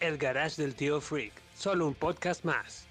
El Garage del Tío Freak, solo un podcast más.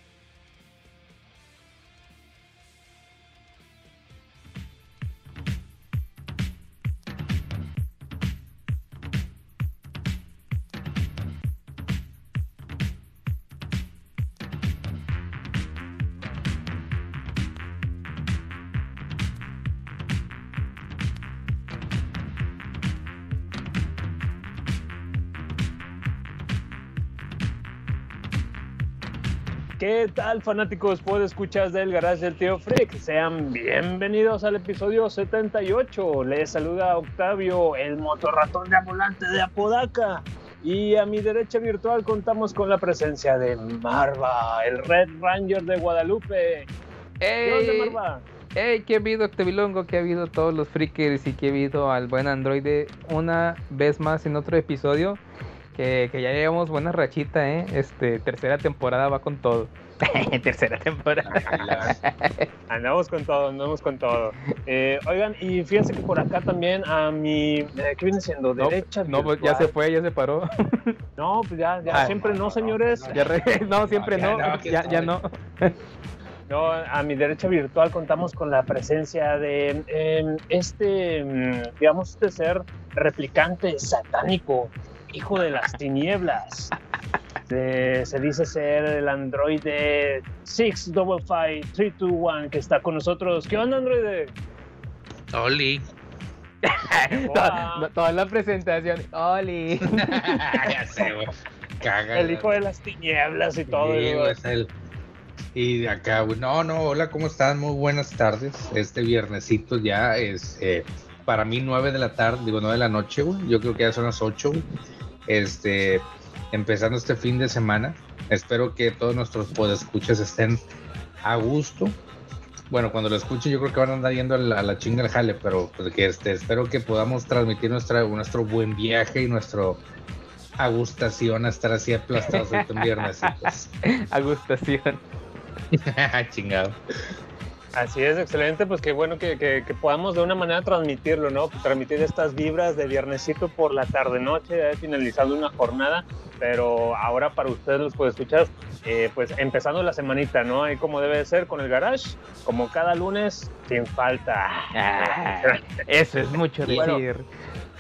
Tal fanáticos puede escuchar del Garage del Tío Freak? Sean bienvenidos al episodio 78. Les saluda Octavio, el motorratón de ambulante de Apodaca. Y a mi derecha virtual contamos con la presencia de Marva, el Red Ranger de Guadalupe. ¿Qué ¡Ey! Marva? ¡Ey! ¿Qué ha habido, Octavilongo? ¿Qué ha habido todos los freakers? Y que ha habido al buen androide una vez más en otro episodio. Que, que ya llevamos buena rachita, ¿eh? Este, tercera temporada va con todo. tercera temporada. Andamos con todo, andamos con todo. Eh, oigan, y fíjense que por acá también a mi, eh, ¿qué viene siendo? No, Derecha no, pues ya se fue, ya se paró. No, pues ya, ya Ah, siempre no, señores. Ya re- no, siempre no. no, ¿qué Ya, ya no. No, a mi derecha virtual contamos con la presencia de em, este, mm, digamos, este ser replicante satánico, hijo de las tinieblas. Se, se dice ser el androide 655321 que está con nosotros. ¿Qué onda, androide? Oli. Toda, toda la presentación. Oli. ya sé, güey. El hijo de las tinieblas y todo. Sí, güey, es el- Y de acá, güey. No, no, hola, ¿cómo están? Muy buenas tardes. Este viernesito ya es eh, para mí nueve de la tarde, digo nueve de la noche, güey. Yo creo que ya son las ocho, güey. Este, empezando este fin de semana. Espero que todos nuestros podescuchas estén a gusto. Bueno, cuando lo escuchen, yo creo que van a andar yendo a la, a la chinga al jale, pero pues, que este, espero que podamos transmitir nuestra, nuestro buen viaje y nuestro agustación a estar así aplastados en viernes. pues. Agustación. Chingado. Así es, excelente, pues qué bueno que, que- que podamos de una manera transmitirlo, ¿no? Transmitir estas vibras de viernesito por la tarde-noche, ya finalizando una jornada, pero ahora para ustedes los puede escuchar, eh, pues empezando la semanita, ¿no? Ahí como debe de ser con el garage, como cada lunes, sin falta. Ah, eso es mucho Bueno, decir.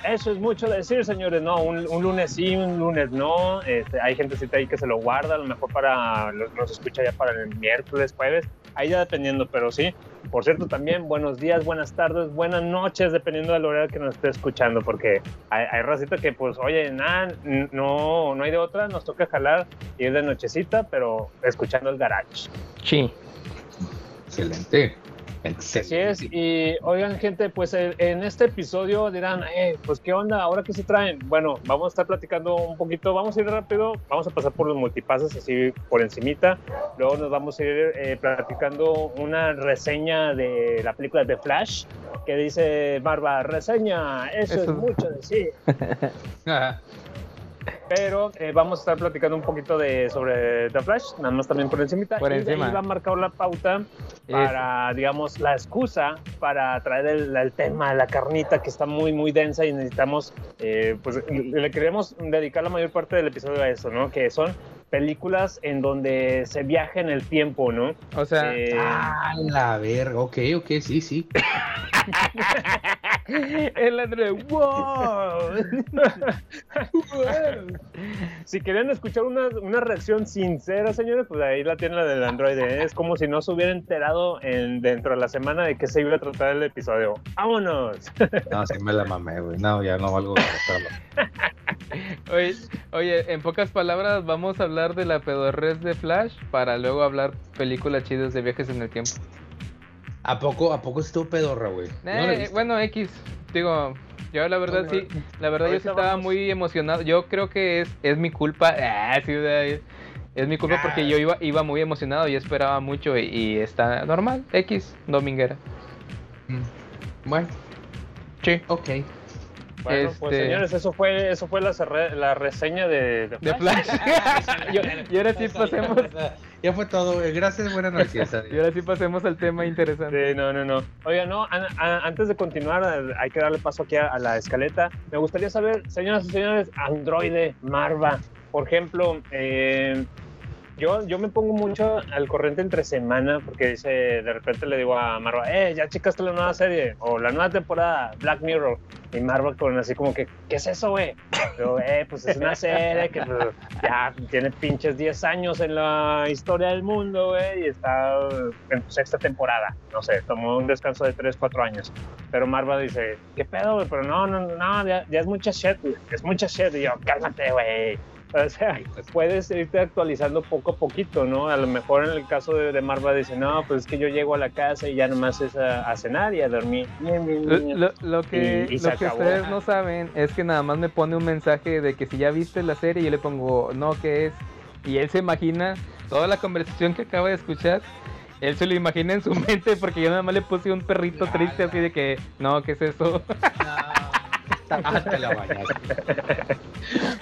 Eso es mucho decir, señores, no, un, un lunes sí, un lunes no, este, hay gentecita ahí que se lo guarda, a lo mejor para, los, los escucha ya para el miércoles, jueves, ahí ya dependiendo, pero sí. Por cierto, también buenos días, buenas tardes, buenas noches, dependiendo del horario que nos esté escuchando, porque hay, hay racita que pues, oye, nada, no, no hay de otra, nos toca jalar y es de nochecita, pero escuchando el garage. Sí. Excelente. Así es, Excelente. y oigan gente, pues eh, en este episodio dirán, eh, pues qué onda, ahora qué se traen. Bueno, vamos a estar platicando un poquito, vamos a ir rápido, vamos a pasar por los multipases así por encimita, luego nos vamos a ir eh, platicando una reseña de la película de Flash, que dice Marva, reseña, eso, Eso es es- mucho decir. Pero eh, vamos a estar platicando un poquito de sobre The Flash, nada más también por encimita. Por y de encima. ahí va a marcar la pauta para, digamos, la excusa para traer el, el tema, la carnita que está muy, muy densa y necesitamos, eh, pues le queremos dedicar la mayor parte del episodio a eso, ¿no? Que son películas en donde se viaja en el tiempo, ¿no? O sea, Eh, Ah, la verga. Ok, ok, sí, sí. el androide. ¡Wow! si querían escuchar una, una reacción sincera, señores, pues ahí la tiene la del Android. ¿eh? Es como si no se hubiera enterado en, dentro de la semana de que se iba a tratar el episodio. ¡Vámonos! No, sí me la mamé, güey. No, ya no valgo. Oye, oye, en pocas palabras, vamos a hablar de la pedorrez de Flash para luego hablar películas chidas de viajes en el tiempo. ¿A poco, a poco estuvo pedorra, güey? No Eh, visto. bueno, X, digo, yo la verdad sí, la verdad yo sí estaba vamos. muy emocionado. Yo creo que es, es mi culpa. Ah, sí, sea, Es mi culpa porque Ah. yo iba, iba muy emocionado y esperaba mucho y, y está normal, X, dominguera. Mm. Bueno, Sí. ok. Bueno, pues Este- señores, eso fue, eso fue la, la reseña de, de Flash. Flash. Yo- y ahora sí pasemos, Ya fue todo, güey. Gracias, buenas noches. y ahora sí pasemos al tema interesante. Sí, no, no, no. Oiga, no, a- antes de continuar, eh, hay que darle paso aquí a, a la escaleta. Me gustaría saber, señoras y señores, Androide, Marva, por ejemplo, eh, yo, yo me pongo mucho al corriente entre semana porque dice, de repente le digo a Marva, eh, ya checaste la nueva serie o la nueva temporada, Black Mirror. Y Marva con así como que, ¿qué es eso, güey? Yo, eh, pues es una serie que pues, ya tiene pinches 10 años en la historia del mundo, güey, y está en su sexta temporada. No sé, tomó un descanso de 3, 4 años. Pero Marva dice, ¿qué pedo, güey? Pero no, no, no, ya, ya es mucha shit, güey. Es mucha shit. Y yo, cálmate, güey. O sea, puedes irte actualizando poco a poquito, ¿no? A lo mejor en el caso de, de Marva dice, no, pues es que yo llego a la casa y ya nomás es a, a cenar y a dormir. Bien, bien, Lo, bien. lo- lo que, Y- y lo que ustedes no saben es que nada más me pone un mensaje de que si ya viste la serie, yo le pongo, no, ¿qué es? Y él se imagina toda la conversación que acaba de escuchar. Él se lo imagina en su mente porque yo nada más le puse un perrito triste así de que, no, ¿qué es eso? Ah, te la.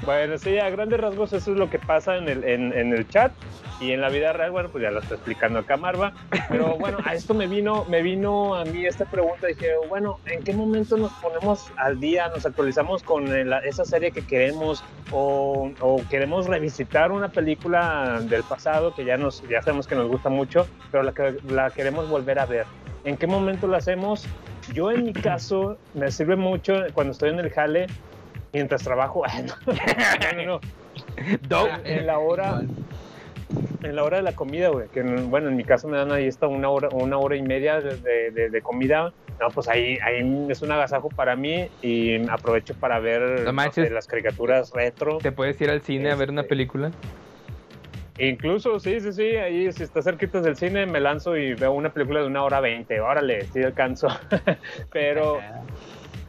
Bueno, sí, a grandes rasgos eso es lo que pasa en el, en, en el chat y en la vida real, bueno, pues ya lo está explicando acá Marva. Pero bueno, a esto me vino, me vino a mí esta pregunta. Dije, bueno, ¿en qué momento nos ponemos al día, nos actualizamos con esa serie que queremos o, o queremos revisitar una película del pasado que ya, nos, ya sabemos que nos gusta mucho, pero la, la queremos volver a ver? ¿En qué momento lo hacemos? Yo en mi caso me sirve mucho cuando estoy en el jale mientras trabajo. no, no, no. Do- En la hora, en la hora de la comida, güey. Que bueno, en mi caso me dan ahí esta una hora, una hora y media de, de- de- de comida. No, pues ahí, ahí es un agasajo para mí y aprovecho para ver No no manches. sé, las caricaturas retro. ¿Te puedes ir al cine a ver una Este, película? Incluso, sí, sí, sí, ahí si está cerquita del cine me lanzo y veo una película de una hora veinte. Órale, sí alcanzo. Pero,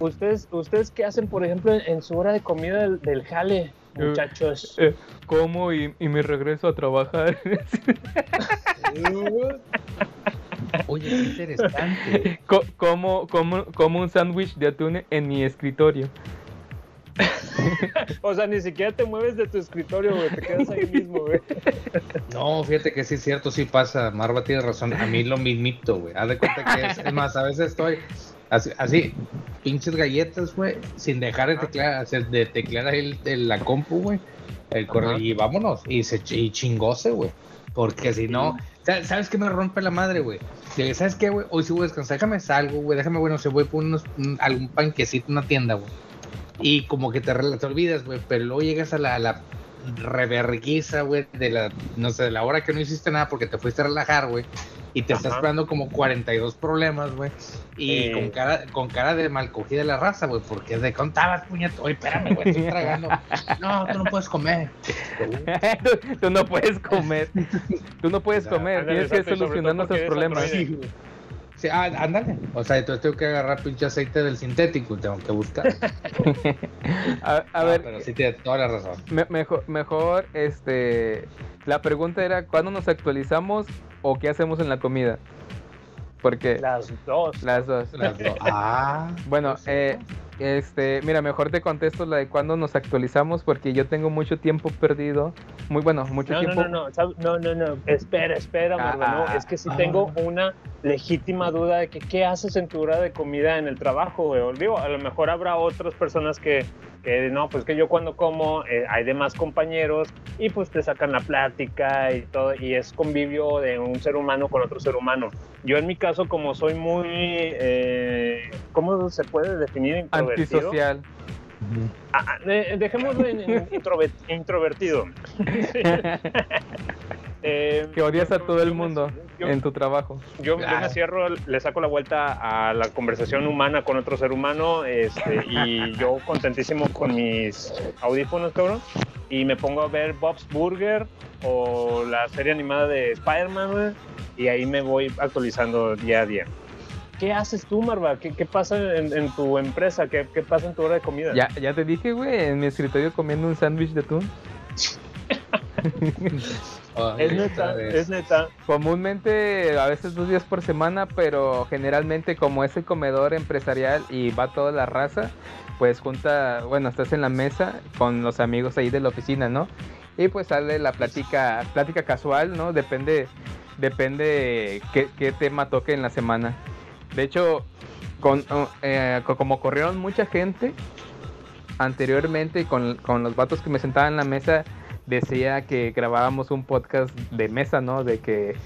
¿ustedes, ¿ustedes qué hacen, por ejemplo, en, en su hora de comida del, del jale, muchachos? Eh, como y, y me regreso a trabajar. Oye, qué interesante. Co- como, como, como un sándwich de atún en mi escritorio. O sea, ni siquiera te mueves de tu escritorio, güey, te quedas ahí mismo, güey. No, fíjate que sí es cierto, sí pasa. Marva tiene razón. A mí lo mismito, güey. Haz de cuenta que es. Es más, a veces estoy así, así pinches galletas, güey, sin dejar de teclear, hacer- de teclear ahí el, el- la compu, güey. El correo, y vámonos. Y se y chingose, güey. Porque si no, sa- ¿sabes qué me rompe la madre, güey? ¿Sabes qué, güey? Hoy sí voy a descansar. Déjame salgo, güey. Déjame, bueno, se voy por unos, un- algún panquecito, una tienda, güey. Y como que te, te olvidas, güey. Pero luego llegas a la, la reverguiza, güey, de la, no sé, de la hora que no hiciste nada porque te fuiste a relajar, güey. Y te estás esperando como 42 problemas, güey. Y Sí. con cara, con cara de mal cogida la raza, güey, porque de contabas, puñeto. Oye, espérame, güey, estoy tragando. No, tú no puedes comer. tú, tú no puedes comer. Tú no puedes comer. Tienes que solucionar nuestros problemas. androide. Sí, ah, ándale. O sea, entonces tengo que agarrar pinche aceite del sintético, tengo que buscar. A, a No, ver, Pero sí tienes toda la razón. me- mejor, mejor, este. La pregunta era: ¿cuándo nos actualizamos o qué hacemos en la comida? Porque Las dos. las dos. Las dos. Ah. Bueno, eh, este, mira, mejor te contesto la de cuándo nos actualizamos porque yo tengo mucho tiempo perdido. Muy bueno, mucho No, tiempo. no, no, no, no, no, espera, espera, Ah, no, ah, es que sí tengo una legítima duda de que qué haces en tu hora de comida en el trabajo, güey. O Digo, a lo mejor habrá otras personas que, que no, pues que yo cuando como eh, hay demás compañeros y pues te sacan la plática y todo, y es convivio de un ser humano con otro ser humano. Yo en mi caso, como soy muy, eh, ¿cómo se puede definir? Introvertido. Antisocial. Ah, ah, de- dejémoslo en, en introver- introvertido. Eh, Que odias a yo- todo el mundo yo- en tu trabajo. yo, yo me cierro, le saco la vuelta a la conversación humana con otro ser humano este, y yo contentísimo con mis audífonos, cabrón. Y me pongo a ver Bob's Burger o la serie animada de Spider-Man, y ahí me voy actualizando día a día. ¿Qué haces tú, Marva? ¿Qué, qué pasa en, en tu empresa? ¿Qué, ¿Qué pasa en tu hora de comida? Ya, ya te dije, güey, en mi escritorio comiendo un sándwich de atún. Es neta, es neta. Comúnmente, a veces dos días por semana, pero generalmente como es el comedor empresarial y va toda la raza, pues junta, bueno, estás en la mesa con los amigos ahí de la oficina, ¿no? Y pues sale la plática, plática casual, ¿no? Depende, depende qué, qué tema toque en la semana. De hecho, con, eh, co- como corrieron mucha gente anteriormente con, con los vatos que me sentaban en la mesa, decía que grabábamos un podcast de mesa, ¿no? De que,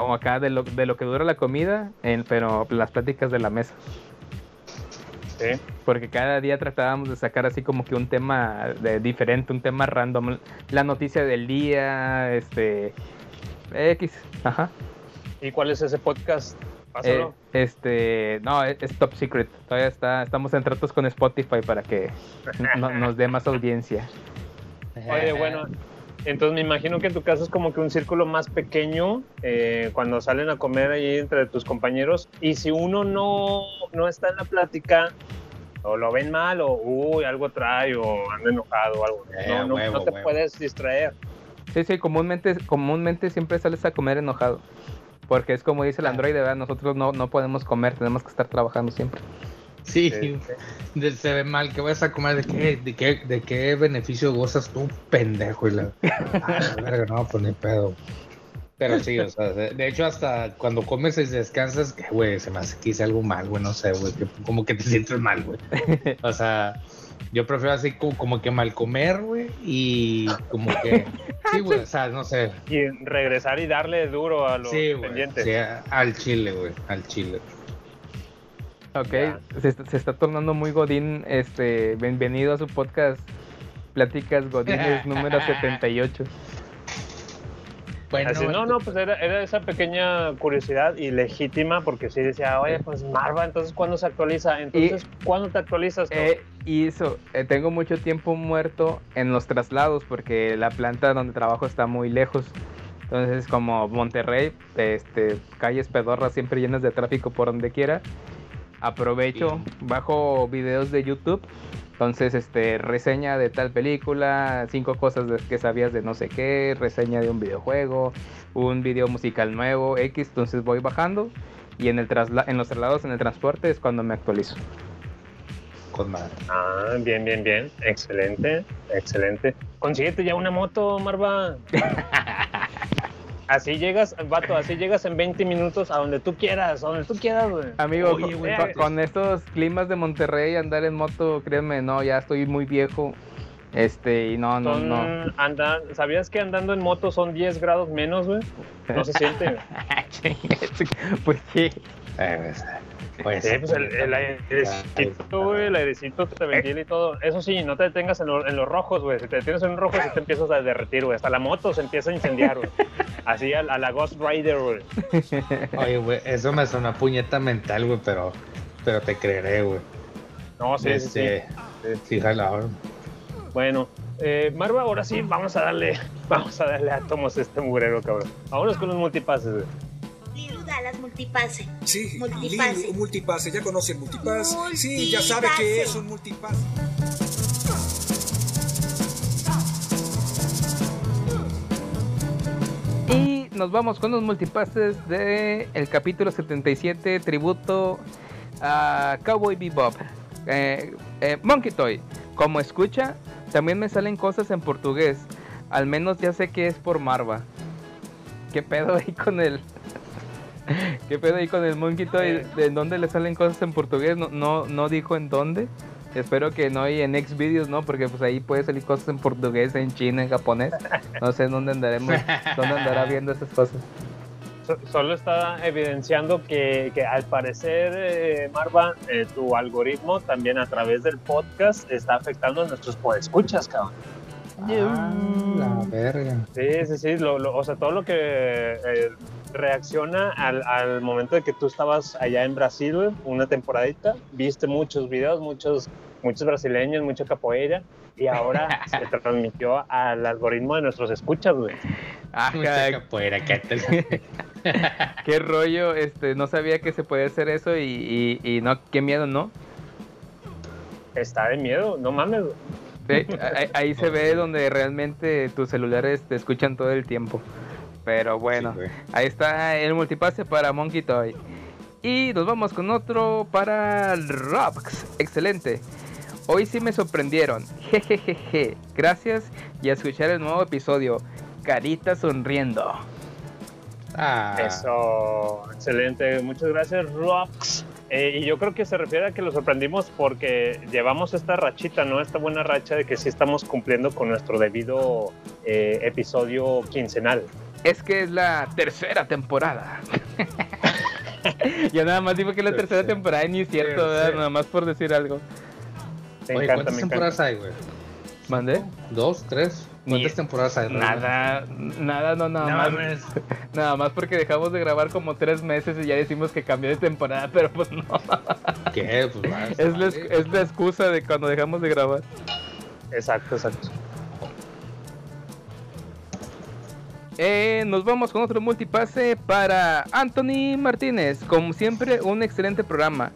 o acá de lo, de lo que dura la comida, en- pero las pláticas de la mesa. Sí. Porque cada día tratábamos de sacar así como que un tema de diferente, un tema random. La noticia del día, este. X. Ajá. ¿Y cuál es ese podcast? Eh, este. No, es, es top secret. Todavía está, estamos en tratos con Spotify para que no- nos dé más audiencia. Oye, bueno, entonces me imagino que en tu caso es como que un círculo más pequeño eh, cuando salen a comer ahí entre tus compañeros y si uno no, no está en la plática o lo ven mal o uy, algo trae o anda enojado o algo, Eh, no, no, huevo, no te huevo. puedes distraer. Sí, sí, comúnmente, comúnmente siempre sales a comer enojado. Porque es como dice el androide, ¿verdad? Nosotros no, no podemos comer, tenemos que estar trabajando siempre. Sí, de- se ve mal. ¿Qué vas a comer? ¿De qué, de qué, de qué beneficio gozas tú, pendejo? Y la, Ah, la verga, no, pues ni pedo. Pero sí, o sea, de, hecho, hasta cuando comes y descansas, que, güey, se me hace que hice algo mal, güey, no sé, güey, que como que te sientes mal, güey. O sea, yo prefiero así como, como que mal comer, güey, y como que, sí, güey, o sea, no sé. Y regresar y darle duro a los Sí, güey, pendientes. sí, a- al chile, güey, al chile. Ok, Ya. se, está- se está tornando muy godín. Este, bienvenido a su podcast Pláticas Godines número 78. Bueno, Así, no, no, pues era, era esa pequeña curiosidad y legítima porque sí decía, oye, pues Marva, entonces ¿cuándo se actualiza? Entonces, ¿cuándo te actualizas? tú? Eh, y eso, eh, tengo mucho tiempo muerto en los traslados porque la planta donde trabajo está muy lejos. Entonces, como Monterrey, este, calles pedorras siempre llenas de tráfico por donde quiera, aprovecho, bajo videos de YouTube. Entonces, este, reseña de tal película, cinco cosas que sabías de no sé qué, reseña de un videojuego, un video musical nuevo, X. Entonces voy bajando y en, el trasla en los traslados, en el transporte es cuando me actualizo. con madre. Ah, bien, bien, bien. Excelente, excelente. Consíguete ya una moto, Marva. Así llegas, vato, así llegas en 20 minutos a donde tú quieras, a donde tú quieras, güey. Amigo, Oye, con, güey, con- con estos climas de Monterrey, andar en moto, créeme, no, ya estoy muy viejo. Este, y no, no, son, no. anda- ¿Sabías que andando en moto son 10 grados menos, güey? No se siente. güey. pues sí. Eh, pues, pues, Sí, pues el, el airecito, güey, el airecito te ventila y todo. Eso sí, no te detengas en, lo- en los rojos, güey. Si te detienes en un rojo, sí te empiezas a derretir, güey. Hasta la moto se empieza a incendiar, güey. Así a, a la Ghost Rider, güey. Oye, güey, eso me suena puñeta mental, güey, pero, pero te creeré, güey. No, sí, sí, sí. Este, sí, jala, ahora. Bueno, eh, Marva, ahora sí, vamos a darle, vamos a darle átomos a este murero, cabrón. Vámonos con los multipases, güey. Dallas Multipase. Sí, Multipase. Un multipase, ya conoce el multipass. Sí, ya sabe que es un multipase. Y nos vamos con los multipases de el capítulo 77, tributo a Cowboy Bebop. Eh, eh, Monkey Toy, como escucha, también me salen cosas en portugués. Al menos ya sé que es por Marva. ¿Qué pedo ahí con el... ¿Qué pedo ahí con el Monkey Toy? ¿De dónde le salen cosas en portugués? No, no, no dijo en dónde. Espero que no y en X videos, ¿no? Porque pues ahí puede salir cosas en portugués, en chino, en japonés. No sé en dónde andaremos, dónde andará viendo esas cosas. So- Solo está evidenciando que, que al parecer, eh, Marva, eh, tu algoritmo también a través del podcast está afectando a nuestros podescuchas, cabrón. Ah, la verga. Sí, sí, sí. lo- lo- o sea, todo lo que eh, reacciona al, al momento de que tú estabas allá en Brasil, una temporadita, viste muchos videos, muchos, muchos brasileños, mucha capoeira, y ahora se transmitió al algoritmo de nuestros escuchas, güey. Ajá, Mucha capoeira, ¿qué qué rollo, este, no sabía que se podía hacer eso y, y, y no, qué miedo, ¿no? Está de miedo, no mames, güey. Sí, ahí, ahí se ve donde realmente tus celulares te escuchan todo el tiempo. Pero bueno, Sí, ahí está el multipase para Monkey Toy. Y nos vamos con otro para Robx. Excelente. Hoy sí me sorprendieron. Jejejeje. Gracias y a escuchar el nuevo episodio. Carita sonriendo. Ah, Eso, excelente. Muchas gracias, Rox. Eh, y yo creo que se refiere a que lo sorprendimos porque llevamos esta rachita, ¿no? Esta buena racha de que sí estamos cumpliendo con nuestro debido eh, episodio quincenal. Es que es la tercera temporada. Yo nada más digo que es la tercera Tercera. temporada y ni es cierto. Nada más por decir algo. Me Oye, encanta, ¿cuántas me temporadas encanta. hay, güey? ¿Mandé? ¿Dos, tres? ¿Cuántas temporadas hay? Nada, nada, no, nada No más. mames. Nada más porque dejamos de grabar como tres meses y ya decimos que cambió de temporada, pero pues no. ¿Qué? Pues va, Es la, vale. es la excusa de cuando dejamos de grabar. Exacto, exacto. Eh, nos vamos con otro multipase para Anthony Martínez. Como siempre, un excelente programa.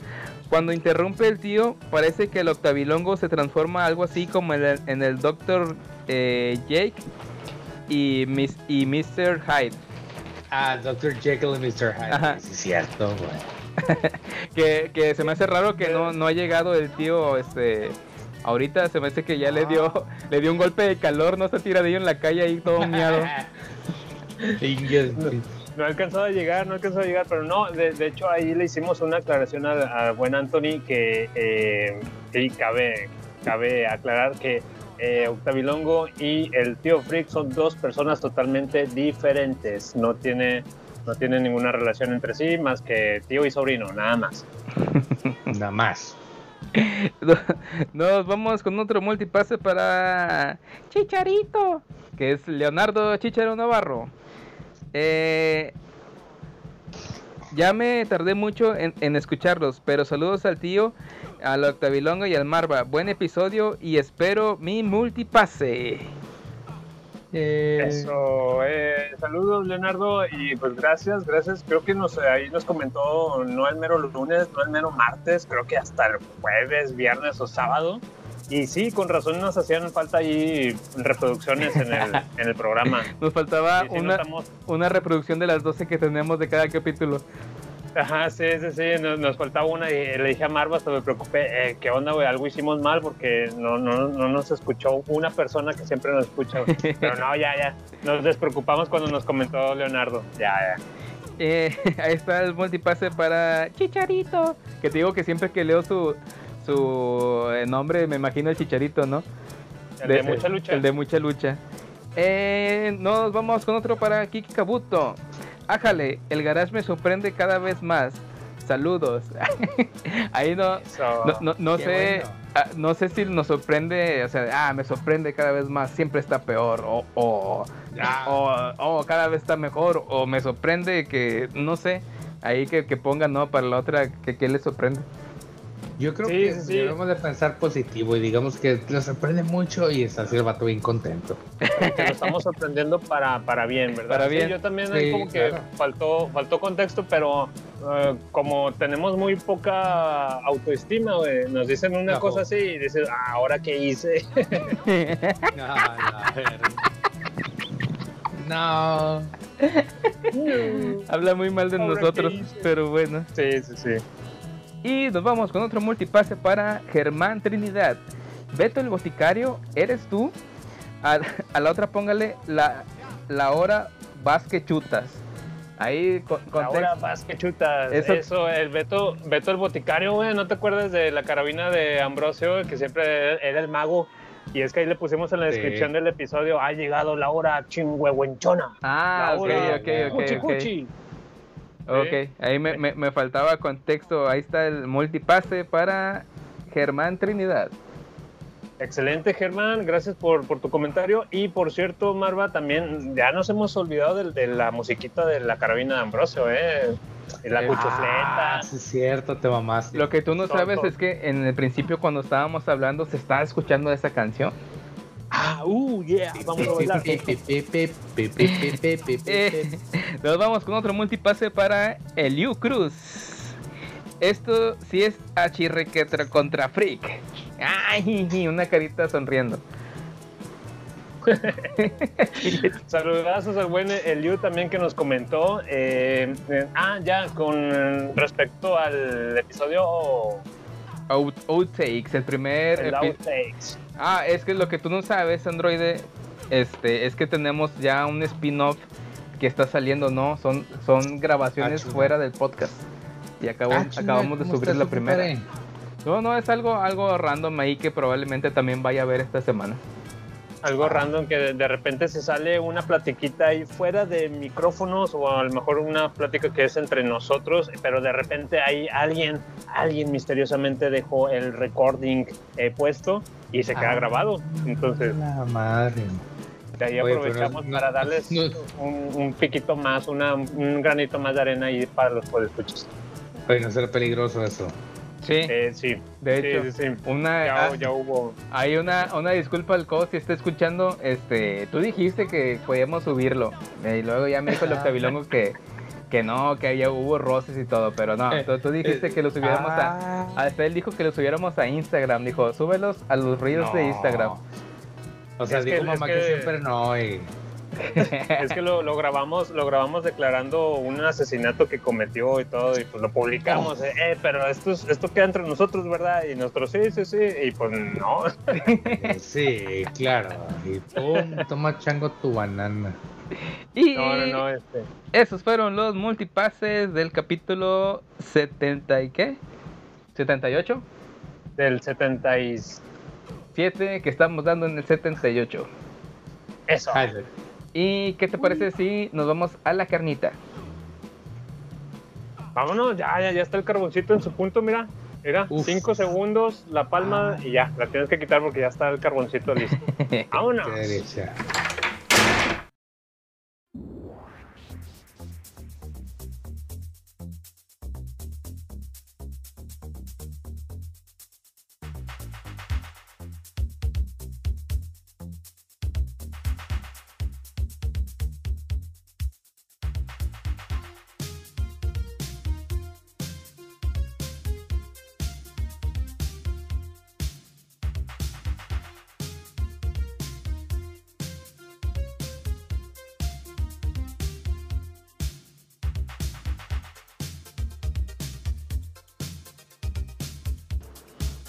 Cuando interrumpe el tío, parece que el octavilongo se transforma algo así como en el, en el Dr. eh, Jake y, Miss, y Mr. Hyde. Ah, Dr. Jekyll y Mr. Hyde. Ajá. Sí, es cierto, güey. Que, que se me hace raro que no, no ha llegado el tío este ahorita se me hace que ya le dio le dio un golpe de calor, no está tiradillo en la calle ahí todo miado. No ha alcanzado a llegar, no ha alcanzado a llegar, pero no, de, de hecho ahí le hicimos una aclaración al, buen Anthony que eh, sí, cabe, cabe aclarar que eh, Octavilongo y el tío Freak son dos personas totalmente diferentes, no tiene, no tiene ninguna relación entre sí más que tío y sobrino, nada más. Nada más. Nos vamos con otro multipase para Chicharito, que es Leonardo Chicharo Navarro. Eh, ya me tardé mucho en, en escucharlos, pero saludos al tío, al Octavilongo y al Marva. Buen episodio y espero mi multipase. Eso, eh, saludos Leonardo y pues gracias, gracias. Creo que nos, ahí nos comentó no el mero lunes, no el mero martes, creo que hasta el jueves, viernes o sábado. Y sí, con razón nos hacían falta ahí reproducciones en el, en el programa. Nos faltaba Sí, sí, una, notamos- una reproducción de las 12 que tenemos de cada capítulo. Ajá, sí, sí, sí, nos, nos faltaba una y le dije a Marva, hasta me preocupé, eh, ¿qué onda, güey? Algo hicimos mal porque no, no, no nos escuchó una persona que siempre nos escucha. güey. Pero no, ya, ya, nos despreocupamos cuando nos comentó Leonardo. Ya, ya. Eh, ahí está el multipase para Chicharito. Que te digo que siempre que leo su, su eh, nombre me imagino el Chicharito, ¿no? El de mucha lucha. El de mucha lucha. Eh, nos vamos con otro para Kiki Kabuto. Ájale, el garage me sorprende cada vez más. Saludos. Ahí no, Eso. no, no, no Qué sé, bueno. ah, no sé si nos sorprende, o sea, ah, me sorprende cada vez más, siempre está peor, o, o, Ah. o, o cada vez está mejor, o me sorprende que, no sé, ahí que, que pongan, ¿no? Para la otra, que, que les sorprende. Yo creo Sí, que sí, sí. debemos de pensar positivo y digamos que le sorprende mucho y está así el vato bien contento. que lo estamos sorprendiendo para, para bien, ¿verdad? Para Sí, bien. yo también ahí Sí, como que claro. faltó, faltó contexto, pero eh, como tenemos muy poca autoestima, güey, nos dicen una No. cosa así y dices, "Ah, ¿ahora qué hice? No. Habla muy mal de Ahora, ¿qué nosotros, pero bueno. sí, sí, sí. Y nos vamos con otro multipase para Germán Trinidad. Beto el boticario, ¿eres tú? A, a la otra póngale la, la hora vas que chutas. Ahí con, Ahora vas que chutas. Eso- Eso, el Beto, Beto el boticario, güey, ¿no te acuerdas de la carabina de Ambrosio, que siempre era el mago? Y es que ahí le pusimos en la Sí. descripción del episodio, ha llegado la hora chingüehuenchona. Ah, La ok, hora ok, ok. cuchi, ok. cuchi. Ok, ahí me, me- me faltaba contexto. Ahí está el multipase para Germán Trinidad. Excelente, Germán. Gracias por, por tu comentario. Y por cierto, Marva, también ya nos hemos olvidado de, la musiquita de la carabina de Ambrosio, ¿eh? Y la Eh, cuchufleta. Ah, sí es cierto, te mamaste. Lo que tú no sabes es que en el principio cuando estábamos hablando se estaba escuchando esa canción. Ah, uh, yeah. Vamos a bailar. Eh, nos vamos con otro multipase para Eliu Cruz. esto sí es achirrequetra contra freak. Ay, una carita sonriendo. Saludazos al buen Eliu también que nos comentó. eh, eh, ah, ya, con respecto al episodio Out- outtakes, el primer el outtakes. Ah, es que lo que tú no sabes, Androide, este, es que tenemos ya un spin-off que está saliendo, ¿no? Son, son grabaciones Ah, fuera del podcast. Y acabo- Ah, acabamos de ¿cómo subir la primera. No, no, es algo, algo random ahí que probablemente también vaya a ver esta semana. Algo random que de, de repente se sale una platiquita ahí fuera de micrófonos o a lo mejor una plática que es entre nosotros, pero de repente hay alguien, alguien misteriosamente dejó el recording eh, puesto y se queda Ah. grabado. Entonces, La madre. de ahí Oye, aprovechamos no- para darles no- un, un piquito más, una, un granito más de arena ahí para los podescuchas. Oye, no será peligroso eso. Sí, Eh, sí, de sí, hecho, sí, sí. una, Ya, ah, ya hubo. hay una, una disculpa al coach si está escuchando, este, tú dijiste que podíamos subirlo, eh, y luego ya me dijo el Octavilongo que, que no, que ya hubo roces y todo, pero no, Eh, tú, tú dijiste eh, que lo subiéramos a, ah. hasta él dijo que lo subiéramos a Instagram, dijo, súbelos a los reels de No. Instagram. O sea, Es que- digo es mamá que, que- siempre no. Y... Es que lo, lo grabamos, lo grabamos declarando un asesinato que cometió y todo, y pues lo publicamos, eh, "Eh, pero esto, es- esto queda entre nosotros, ¿verdad? Y nosotros, sí, sí, sí, y pues no. Sí, claro. Y pum, toma chango tu banana. Y No, no, no, este. esos fueron los multipases del capítulo 70 y qué? 78, Del 70 y... 7 que estamos dando en el 78. Eso. ¿Y qué te parece si nos vamos a la carnita? Vámonos, ya, ya, ya está el carboncito en su punto, mira. Mira, Uf. cinco segundos, la palma y ya, la tienes que quitar porque ya está el carboncito listo. Vámonos.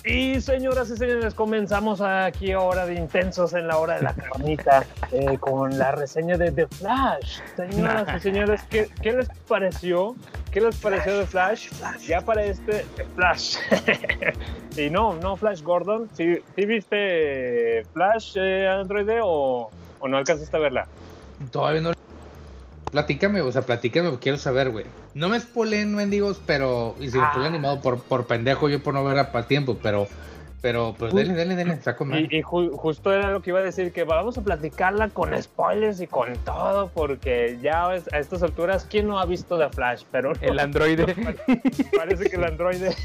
Y señoras y señores, comenzamos aquí ahora de intensos en la hora de la carnita eh, con la reseña de The Flash. Señoras y señores, ¿qué, qué les pareció? ¿Qué les pareció de Flash? Ya para este Flash. y no, no Flash Gordon. ¿Sí, sí viste Flash eh, Android o, o no alcanzaste a verla? Todavía no. Platícame, o sea, platícame, quiero saber, güey. No me spoileen, mendigos, pero. Y si me Ah. animado por, por pendejo, yo por no verla para tiempo, pero. Pero, pero denle, denle, denle, saco más. Y, y ju- justo era lo que iba a decir, que vamos a platicarla con spoilers y con todo, porque ya es- a estas alturas, ¿quién no ha visto The Flash? Pero no, El androide. parece que el androide...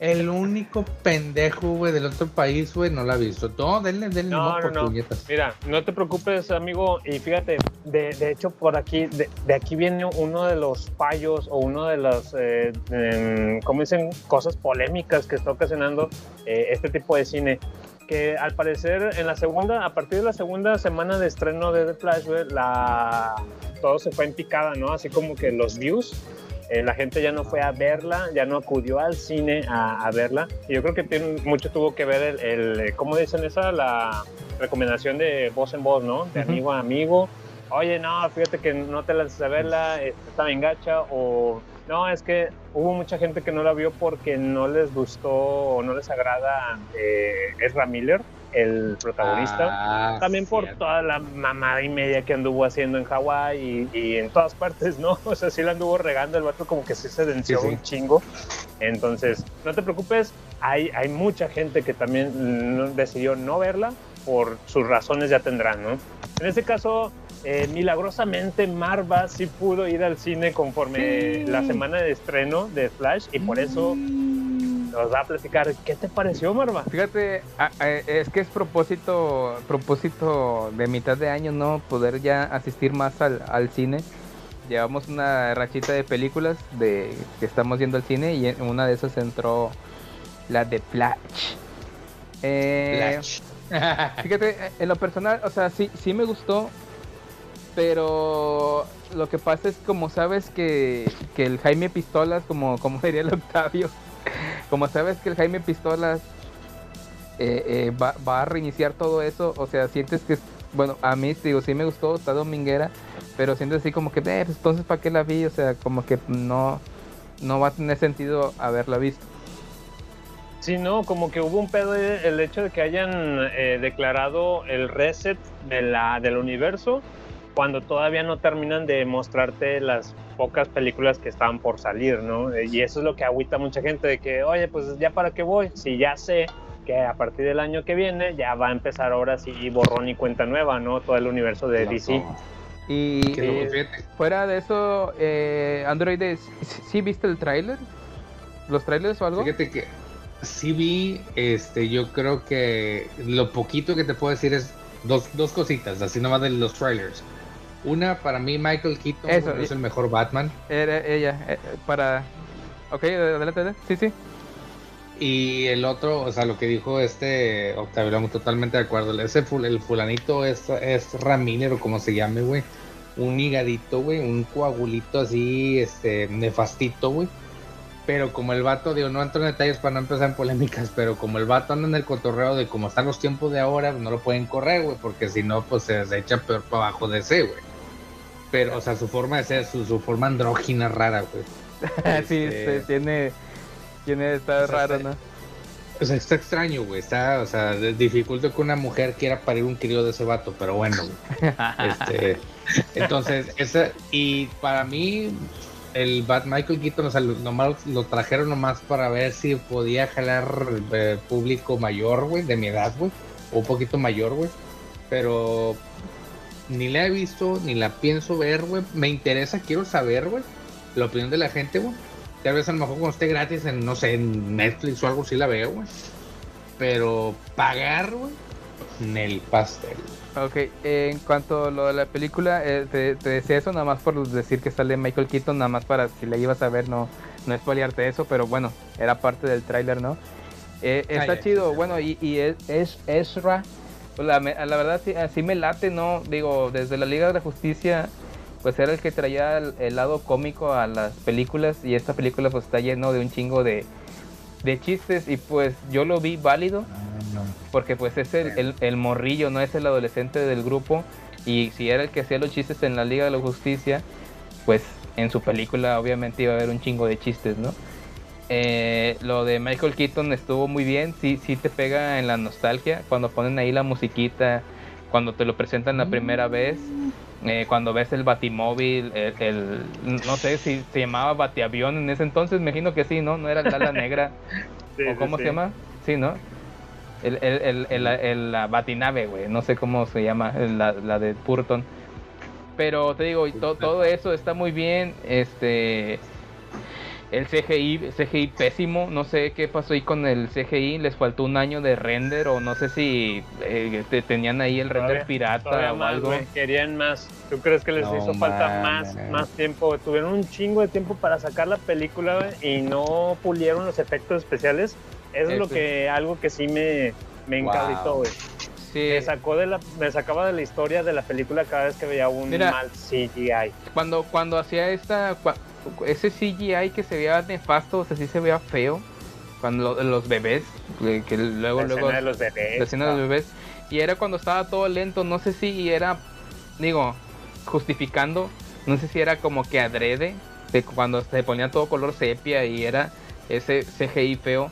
El único pendejo, güey, del otro país, güey, no la ha visto. No, denle, denle No, no, por no. puñetas. Mira, no te preocupes, amigo, y fíjate, de, de hecho, por aquí, de, de aquí viene uno de los fallos o uno de las, eh, em, ¿cómo dicen? Cosas polémicas que está ocasionando eh, este tipo de cine. Que al parecer en la segunda, a partir de la segunda semana de estreno de The Flash, la, todo se fue en picada, ¿no? Así como que los views, eh, la gente ya no fue a verla, ya no acudió al cine a, a verla. Y yo creo que tiene, mucho tuvo que ver el, el, eh, ¿cómo dicen esa? La recomendación de voz en voz, ¿no? De amigo a amigo. Oye, no, fíjate que no te lances a verla, este, está bien gacha, o no, es que hubo mucha gente que no la vio porque no les gustó o no les agrada eh, Ezra Miller, el protagonista. Ah, También por toda la mamada y media que anduvo haciendo en Hawái y, y en todas partes, ¿no? O sea, sí la anduvo regando el vato como que sí se denció Sí, sí. un chingo. Entonces, no te preocupes, hay, hay mucha gente que también mm, decidió no verla por sus razones ya tendrán, ¿no? En este caso, eh, milagrosamente Marva sí pudo ir al cine conforme la semana de estreno de Flash y por eso nos va a platicar qué te pareció Marva. Fíjate, a- a- es que es propósito, propósito de mitad de año, ¿no? Poder ya asistir más al, al cine. llevamos una rachita de películas de que estamos viendo al cine y en una de esas entró la de Flash. Eh, fíjate, en lo personal, o sea, sí, sí me gustó, pero lo que pasa es como sabes que, que el Jaime Pistolas, como, como diría el Octavio, como sabes que el Jaime Pistolas eh, eh, va, va a reiniciar todo eso, o sea, sientes que, bueno, a mí digo, sí me gustó, está dominguera, pero siento así como que, eh, pues entonces ¿para qué la vi? O sea, como que no, no va a tener sentido haberla visto. Sí, no, como que hubo un pedo el hecho de que hayan eh, declarado el reset de la, del universo cuando todavía no terminan de mostrarte las pocas películas que estaban por salir, ¿no? Eh, Y eso es lo que agüita a mucha gente de que, oye, pues ya para qué voy, si ya sé que a partir del año que viene ya va a empezar ahora sí borrón y cuenta nueva, ¿no? Todo el universo de DC. Y eh, fuera de eso, eh, Android, ¿sí, sí viste el tráiler? ¿Los trailers o algo? Fíjate que sí vi, este, yo creo que lo poquito que te puedo decir es dos, dos cositas, así nomás de los trailers. Una, para mí Michael Keaton Eso, es el mejor Batman. Era ella, eh, para... Ok, adelante, adelante. sí, sí. Y el otro, o sea, lo que dijo este Octavio, totalmente de acuerdo. Ese ful- el fulanito es, es Ramírez o como se llame, güey. Un higadito, güey, un coagulito así, este, nefastito, güey. Pero como el vato, digo, no entro en detalles para no empezar en polémicas, pero como el vato anda en el cotorreo de cómo están los tiempos de ahora, no lo pueden correr, güey, porque si no, pues se, se echa peor para abajo de ese, güey. Pero, o sea, su forma de ser, su, su forma andrógina rara, güey. sí, Este- sí, tiene... Tiene, está O sea, raro, está- ¿no? O sea, está extraño, güey. Está, o sea, dificulta que una mujer quiera parir un crío de ese vato, pero bueno, güey. Este, entonces, esa, y para mí, el Bat Michael Keaton, o sea, lo, nomás lo trajeron nomás para ver si podía jalar eh, público mayor, güey, de mi edad, güey, o un poquito mayor, güey. Pero ni la he visto, ni la pienso ver, güey. Me interesa, quiero saber, güey, la opinión de la gente, güey. Tal vez a lo mejor cuando esté gratis en, no sé, en Netflix o algo sí la veo, güey. Pero pagar, güey, en el pastel. Ok, eh, en cuanto a lo de la película, eh, te, te decía eso nada más por decir que sale Michael Keaton, nada más para si la ibas a ver, no, no spoilearte eso, pero bueno, era parte del tráiler, ¿no? Eh, está chido, bueno, y, y es, es Ezra, pues la, la verdad sí, así me late, ¿no? Digo, desde la Liga de la Justicia, pues era el que traía el, el lado cómico a las películas, y esta película pues está lleno de un chingo de, de chistes, y pues yo lo vi válido, porque pues es el, el, el morrillo, no es el adolescente del grupo. Y si era el que hacía los chistes en la Liga de la Justicia, pues en su película obviamente iba a haber un chingo de chistes, ¿no? Eh, lo de Michael Keaton estuvo muy bien, sí, sí te pega en la nostalgia, cuando ponen ahí la musiquita, cuando te lo presentan la primera vez, eh, cuando ves el batimóvil, el, el- no sé si se llamaba batiavión en ese entonces, me imagino que sí, ¿no? No era el ala negra, Sí, ¿o cómo sí. se llama? Sí, ¿no? El, el, el, el- el- la batinave, güey. No sé cómo se llama, la, la de Burton. Pero te digo, to- todo eso está muy bien. Este. El CGI, CGI pésimo. No sé qué pasó ahí con el CGI. Les faltó un año de render. O no sé si eh, te- tenían ahí el render Todavía- pirata Todavía o más, algo. güey, Querían más. ¿Tú crees que les No hizo falta mames. más, más tiempo? Tuvieron un chingo de tiempo para sacar la película güey, y no pulieron los efectos especiales. Eso es lo Eso. que algo que sí me, me Wow. encabritó, güey. Sí, Me sacó de la, me sacaba de la historia de la película cada vez que veía un Mira. mal CGI. cuando, cuando hacía esta. Ese CGI que se veía nefasto, o sea, sí se veía feo. Cuando lo- los bebés, que, que luego, la luego. escena de los bebés. la escena de ah. los bebés. Y era cuando estaba todo lento, no sé si era, digo, justificando, no sé si era como que adrede, de cuando se ponía todo color sepia y era ese CGI feo,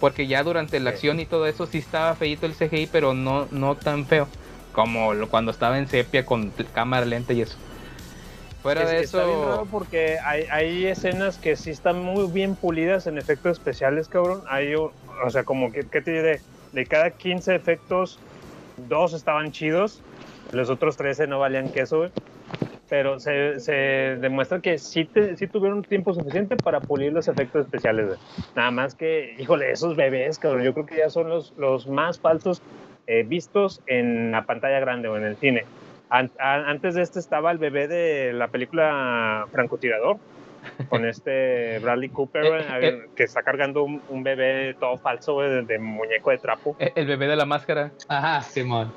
porque ya durante la Sí. acción y todo eso sí estaba feito el CGI, pero no, no tan feo como cuando estaba en sepia con cámara lenta y eso. Fuera Es- de Está bien raro eso, porque hay, hay escenas que sí están muy bien pulidas en efectos especiales, cabrón. Hay, o o sea, como que, ¿qué te diré? De cada 15 efectos, dos estaban chidos, los otros 13 no valían queso, güey. Pero se, se demuestra que sí, te, sí tuvieron tiempo suficiente para pulir los efectos especiales, güey. Nada más que, híjole, esos bebés, cabrón, yo creo que ya son los, los más falsos eh, vistos en la pantalla grande o en el cine. An- antes de este estaba el bebé de la película Francotirador, con este Bradley Cooper, Eh, eh. que está cargando un, un bebé todo falso, de, de muñeco de trapo. E- El bebé de la máscara. Ajá, Simón.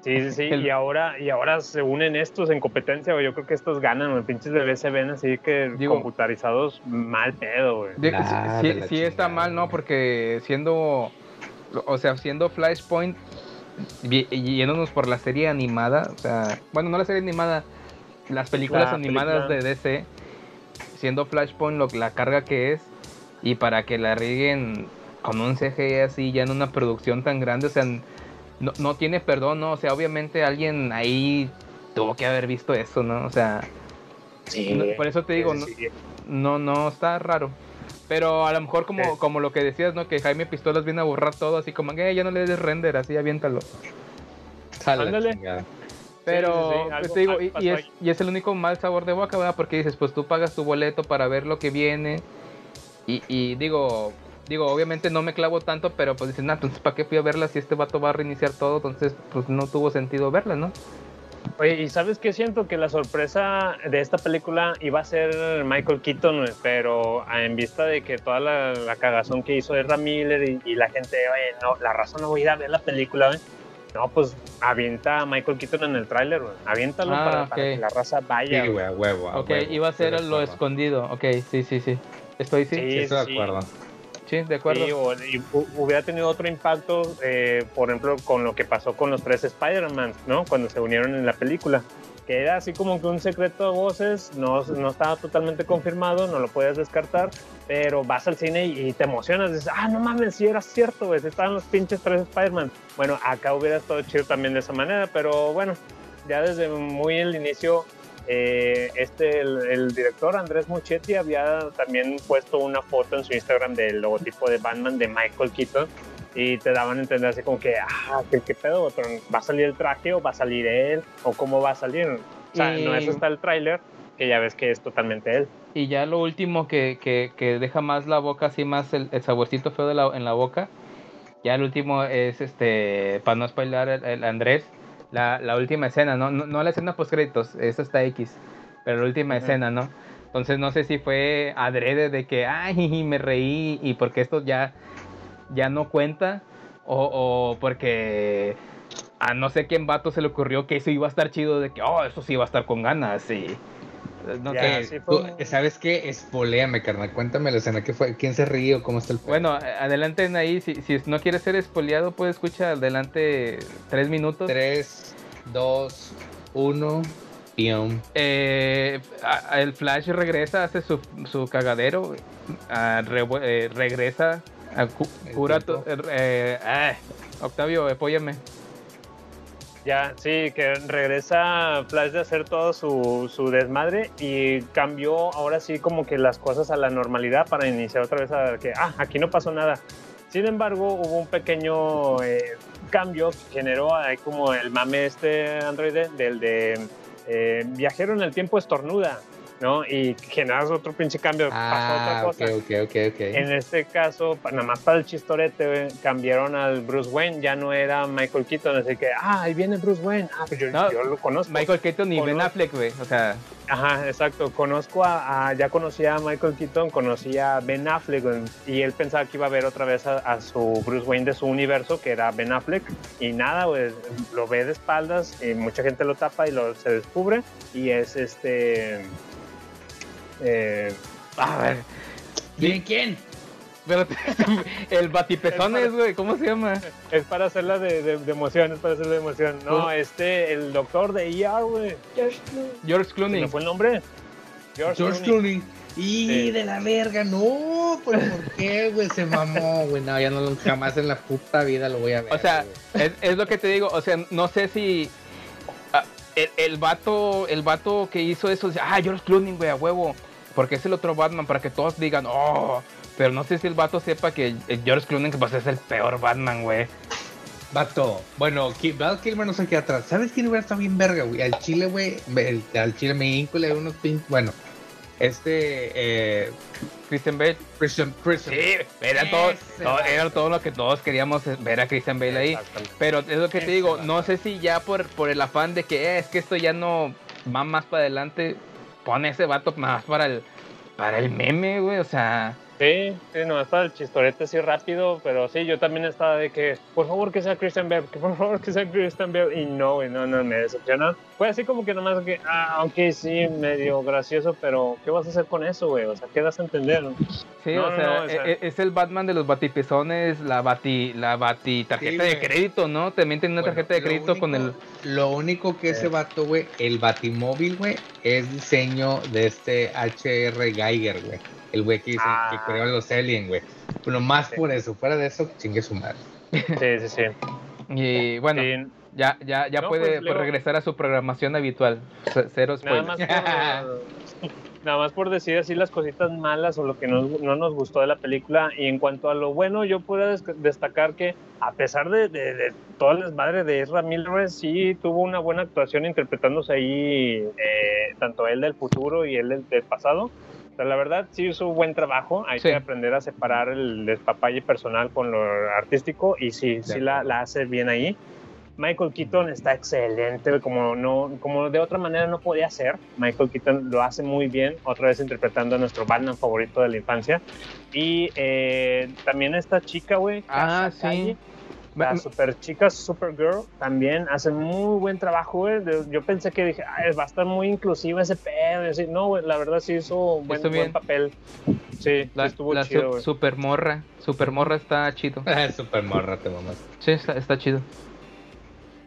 Sí, sí, sí. El- Y ahora, y ahora se unen estos en competencia, güey. Yo creo que estos ganan, güey. Pinches bebés se ven así que Digo- computarizados mal pedo, güey. De- Nah, sí, de la sí está mal, ¿no? Porque siendo, o sea, siendo Flashpoint, yéndonos por la serie animada, o sea, bueno, no la serie animada, las películas La animadas película. de DC, siendo Flashpoint lo, la carga que es, y para que la rieguen con un CGI así, ya en una producción tan grande, o sea, no, no tiene perdón, ¿no? O sea, obviamente alguien ahí tuvo que haber visto eso, ¿no? O sea, no, por eso te digo, no, no, no, está raro. Pero a lo mejor como, Sí. como lo que decías, ¿no? Que Jaime Pistolas viene a borrar todo, así como que "Eh, ya no le des render, así aviéntalo. Ándale. Pero, sí, sí, pues algo- te digo, y, es, y es el único mal sabor de boca, ¿verdad? Porque dices, pues tú pagas tu boleto para ver lo que viene. Y, y digo, digo, obviamente no me clavo tanto, pero pues dices, nah, entonces ¿para qué fui a verla si este vato va a reiniciar todo? Entonces, pues no tuvo sentido verla, ¿no? Oye, ¿y sabes qué? Siento que la sorpresa de esta película iba a ser Michael Keaton, pero en vista de que toda la, la cagazón que hizo Ezra Miller y, y la gente, oye, no, la razón no voy a ir a ver la película, güey. No, pues avienta a Michael Keaton en el tráiler, güey. Aviéntalo Ah, para, que la raza Sí, vaya. güey. güey, a huevo. a ok, huevo. iba a ser lo acuerdo. escondido. Ok, sí, sí, sí. Estoy, sí. Sí, Sí, Estoy de sí. Acuerdo. de acuerdo. Sí, o- y hu- hubiera tenido otro impacto, eh, por ejemplo, con lo que pasó con los tres Spider-Man, ¿no? Cuando se unieron en la película. Que era así como que un secreto a voces, no, no estaba totalmente confirmado, no lo puedes descartar, pero vas al cine y, y te emocionas, dices, ah, no mames, sí era cierto, güey, sí estaban los pinches tres Spider-Man. Bueno, acá hubiera estado chido también de esa manera, pero bueno, ya desde muy el inicio eh, este, el, el director Andrés Muchetti había también puesto una foto en su Instagram del logotipo de Batman de Michael Keaton y te daban a entender así como que, ah, ¿qué, qué pedo? ¿Va a salir el traje o va a salir él? ¿O cómo va a salir? O sea, no es hasta el tráiler que ya ves que es totalmente él. Y ya lo último que, que, que deja más la boca, así más el, el saborcito feo de la, en la boca. Ya el último es, este, para no spoiler el, el Andrés, la, la última escena, ¿no? No, no la escena post créditos, esa está X, pero la última escena, ¿no? Entonces no sé si fue adrede de que, ay, me reí y porque esto ya, ya no cuenta, o, o porque a no sé quién vato se le ocurrió que eso iba a estar chido, de que, oh, eso sí iba a estar con ganas, y... No Ya, sé, Eh, sí fue tú- ¿Sabes qué? Espoléame, carnal. Cuéntame la escena. ¿Qué fue? ¿Quién se ríe cómo está el pedo? Bueno, adelante en ahí. Si, si no quieres ser espoleado, puede escuchar adelante tres minutos. 3, 2, 1. Pium. Eh, el Flash regresa, hace su, su cagadero. eh, regresa. a cu- cura eh, ah, Octavio, apóyame. Ya, sí, que regresa Flash de hacer todo su, desmadre y cambió ahora sí como que las cosas a la normalidad para iniciar otra vez a que, ah, aquí no pasó nada. Sin embargo, hubo un pequeño eh, cambio que generó ahí como el mame este androide del de eh, viajero en el tiempo estornuda, ¿no? Y generas otro pinche cambio, pasó otra Ah, cosa. ok, ok, ok, ok. En este caso, nada más para el chistorete, cambiaron al Bruce Wayne, ya no era Michael Keaton, así que, ah, ahí viene Bruce Wayne, ah, pues yo, No, yo lo conozco. Michael Keaton y Ben. Affleck, güey. O sea, Ajá, exacto, conozco a, a- ya conocía a Michael Keaton, conocía a Ben Affleck, y él pensaba que iba a ver otra vez a, a su Bruce Wayne de su universo, que era Ben Affleck, y nada, güey, lo ve de espaldas, y mucha gente lo tapa y lo, se descubre, y es este... eh, a ver. ¿Quién? ¿Quién? Espérate, el batipezones, güey. ¿Cómo se llama? Es para hacerla de, de, de emoción, es para hacerla de emoción. No, ¿Cómo? este, el doctor de ER, güey. George Clooney. George ¿Se Clooney. me fue el nombre? George, George Clooney. Clooney. Y Sí. de la verga, no, pero ¿por qué, güey? Se mamó, güey. No, ya no, jamás en la puta vida lo voy a ver. O sea, es, es lo que te digo, o sea, no sé si ah, el, el vato, el vato que hizo eso, ah, George Clooney, güey, a huevo, porque es el otro Batman, para que todos digan, oh, pero no sé si el vato sepa que el George Clooney pues, es el peor Batman, güey. Vato, bueno, Val Kilmer no se queda atrás. ¿Sabes quién hubiera estado bien verga, güey? Al chile, güey. el- Al chile me hinco y le doy unos pin. Bueno, este eh, Christian Bale. Christian, Christian. Sí, era todo, todo- era todo lo que todos queríamos eh, ver a Christian Bale ahí. Pero es lo que te digo, vato. no sé si ya por, por el afán de que "Eh, es que esto ya no va más para adelante, pone ese vato más para el para el meme, güey, o sea, Sí, sí, no, para el chistorete así rápido, pero sí, yo también estaba de que, por favor que sea Christian Bale, que por favor que sea Christian Bale, y no, güey, no, no, me decepcionó. Fue así como que nomás que, ah, ok, sí, medio gracioso, pero ¿qué vas a hacer con eso, güey? O sea, ¿qué das a entender? sí, No, o no, sea, no, o sea- e- e- es el Batman de los batipezones, la bati la bati tarjeta Sí, de crédito, ¿no? También tiene una Bueno, tarjeta de crédito con el Lo único que ese vato, güey, el batimóvil, güey, es diseño de este HR Geiger, güey. El güey que, Ah. que creó los Alien, güey. Pero más Sí. por eso, fuera de eso, chingue su madre. Sí, sí, sí. y bueno, Sí, ya ya ya No, puede pues, pues, regresar a su programación habitual. Cero Nada más, por, nada más por decir así las cositas malas o lo que nos- no nos gustó de la película. Y en cuanto a lo bueno, yo puedo des- destacar que a pesar de, de, de todo el desmadre de Ezra Miller, sí tuvo una buena actuación interpretándose ahí eh, tanto él del futuro y él del, del pasado. La verdad sí hizo un buen trabajo. Hay Sí. que aprender a separar el despapalle personal con lo artístico y sí, sí la, la hace bien ahí. Michael Keaton está excelente, como, no, como de otra manera no podía ser. Michael Keaton lo hace muy bien, otra vez interpretando a nuestro Batman favorito de la infancia. Y eh, también esta chica, güey, Ah, sí. Calle, la super chica Supergirl, también hace muy buen trabajo, güey. Yo pensé que dije, "Ay, va a estar muy inclusiva ese pedo. Y así, no, güey, la verdad sí hizo un buen, buen papel. Sí, sí La, estuvo la chido, su- güey. super morra, super morra está chido. Super morra, te mamás. Sí, está, está chido.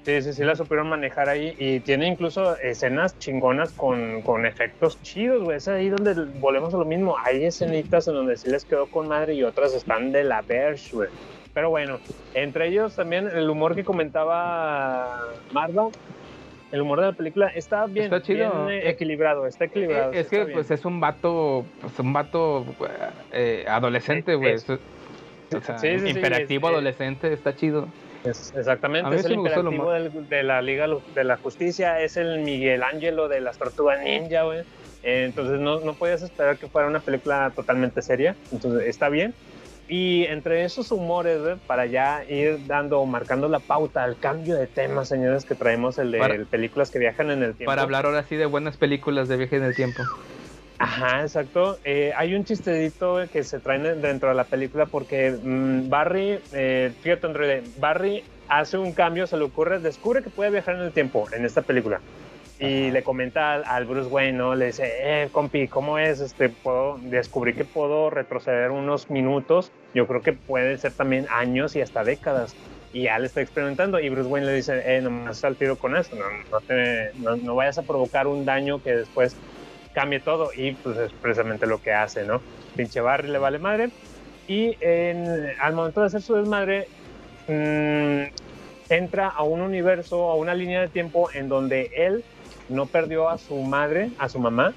Sí, sí, sí la supieron manejar ahí y tiene incluso escenas chingonas con, con efectos chidos, güey. Es ahí donde volvemos a lo mismo. Hay escenitas en donde sí les quedó con madre y otras están de la verge, güey. Pero bueno, entre ellos también el humor que comentaba Marva, el humor de la película está bien, Está chido. bien, eh, equilibrado, está equilibrado. es sí que bien. pues es un vato, pues un vato eh, adolescente, güey. Es- Es- O sea, Sí, es- adolescente, está chido. Es- exactamente, A mí es el sí imperativo del- de la Liga de la Justicia, es el Miguel Ángelo de las Tortugas Ninja, güey. Eh, Entonces no, no podías esperar que fuera una película totalmente seria, entonces está bien. Y entre esos humores, güey, para ya ir dando, marcando la pauta al cambio de tema, señores, que traemos el de Para- películas que viajan en el tiempo. Para hablar ahora sí de buenas películas de viaje en el tiempo. Ajá, exacto. Eh, hay un chistecito güey, que se traen dentro de la película porque mm, Barry, eh, fíjate Android, Barry hace un cambio, se le ocurre, descubre que puede viajar en el tiempo en esta película. Y le comenta al, al Bruce Wayne, ¿no? Le dice, eh, compi, ¿cómo es? Este, puedo, descubrí que puedo retroceder unos minutos. Yo creo que puede ser también años y hasta décadas. Y ya le está experimentando. Y Bruce Wayne le dice, eh, nomás al tiro con eso. No, no, te- no- no vayas a provocar un daño que después cambie todo y pues es precisamente lo que hace, ¿no? Pinche Barry le vale madre y en- al momento de hacer su desmadre mm, entra a un universo, a una línea de tiempo en donde él no perdió a su madre, a su mamá,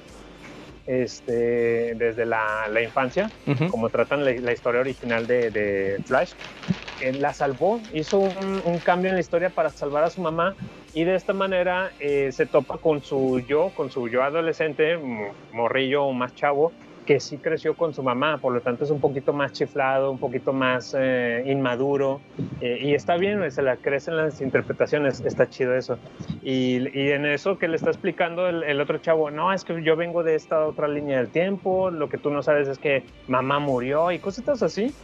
este, desde la, la infancia, Ujú. como tratan la, la historia original de, de Flash. Él la salvó, hizo un, un cambio en la historia para salvar a su mamá y de esta manera eh, se topa con su yo, con su yo adolescente, mo- morrillo o más chavo, que sí creció con su mamá, por lo tanto es un poquito más chiflado, un poquito más eh, inmaduro eh, y está bien, se la crecen las interpretaciones, está chido eso. Y, y en eso que le está explicando el, el otro chavo, no, es que yo vengo de esta otra línea del tiempo, lo que tú no sabes es que mamá murió y cositas así.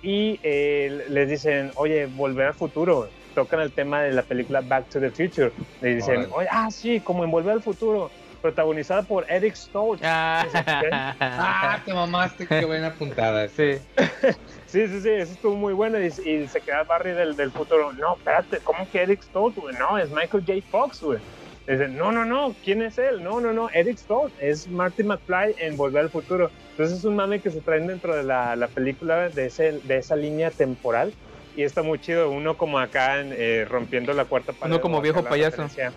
Y eh, les dicen, oye, volver al futuro. Tocan el tema de la película Back to the Future. Le dicen, oye, ah, sí, como en Volver al Futuro, protagonizada por Eric Stoltz. Ah, te mamaste, qué buena puntada. sí. Sí, sí, sí, eso estuvo muy bueno. Y, y se queda Barry del, del futuro. No, espérate, ¿cómo que Eric Stoltz, güey? No, es Michael J. Fox, güey. Dicen, no, no, no, ¿quién es él? No, no, no, Eric Stoltz, es Marty McFly en Volver al Futuro. Entonces es un mame que se traen dentro de la, la película de, ese, de esa línea temporal. Y está muy chido, uno como acá eh, rompiendo la cuarta pared. Uno como viejo payaso. referencia.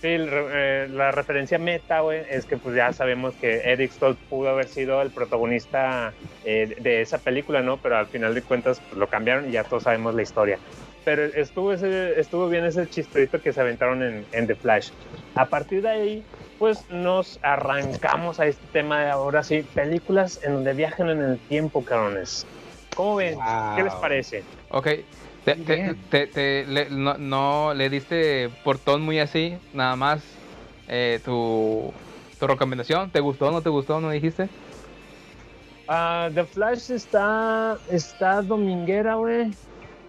Sí, el eh, la referencia meta, güey, es que pues ya sabemos que Eric Stoltz pudo haber sido el protagonista eh, de esa película, ¿no? Pero al final de cuentas pues, lo cambiaron y ya todos sabemos la historia. Pero estuvo, ese, estuvo bien ese chistecito que se aventaron en, en The Flash. A partir de ahí, pues nos arrancamos a este tema de ahora sí, películas en donde viajan en el tiempo, cabrones. ¿Cómo ven? ¿Qué les Wow. parece? Ok. Te, te- bien. te- te- le- no, no le diste portón muy así, nada más eh, tu, tu recomendación. ¿Te gustó o no te gustó? ¿No dijiste? Ah, The Flash está, está dominguera, güey.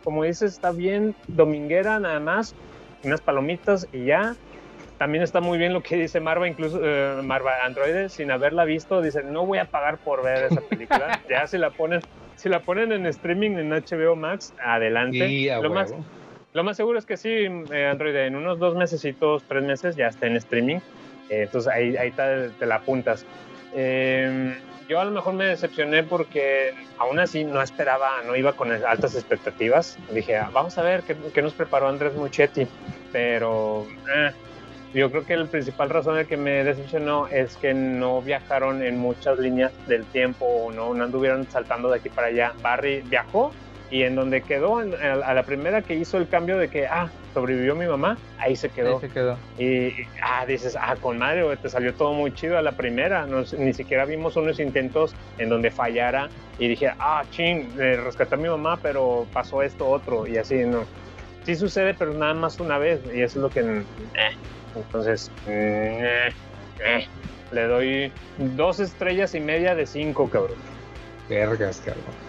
Como dices, está bien dominguera nada más. Unas palomitas y ya. También está muy bien lo que dice Marva, incluso eh, Marva Android, sin haberla visto, dice, no voy a pagar por ver esa película. ya si la ponen, si la ponen en streaming en HBO Max, adelante. A lo, más, lo más seguro es que sí, eh, Android, en unos dos mesecitos, tres meses ya está en streaming. Eh, entonces ahí, ahí te, te la apuntas. Eh, yo a lo mejor me decepcioné porque aún así no esperaba, no iba con altas expectativas. Dije, "Ah, vamos a ver qué, qué nos preparó Andrés Muchetti. Pero eh, yo creo que la principal razón de que me decepcionó es que no viajaron en muchas líneas del tiempo o no, no anduvieron saltando de aquí para allá. Barry viajó y en donde quedó, en- a a la primera que hizo el cambio de que, ah, sobrevivió mi mamá, ahí se quedó. Ahí se quedó. Y, y, ah, dices, ah, con madre, te salió todo muy chido a la primera. No, ni siquiera vimos unos intentos en donde fallara y dije, ah, ching, eh, rescaté a mi mamá, pero pasó esto otro y así, no. Sí sucede, pero nada más una vez y eso es lo que... eh. Entonces, eh, eh. le doy dos estrellas y media de cinco, cabrón. Vergas, cabrón.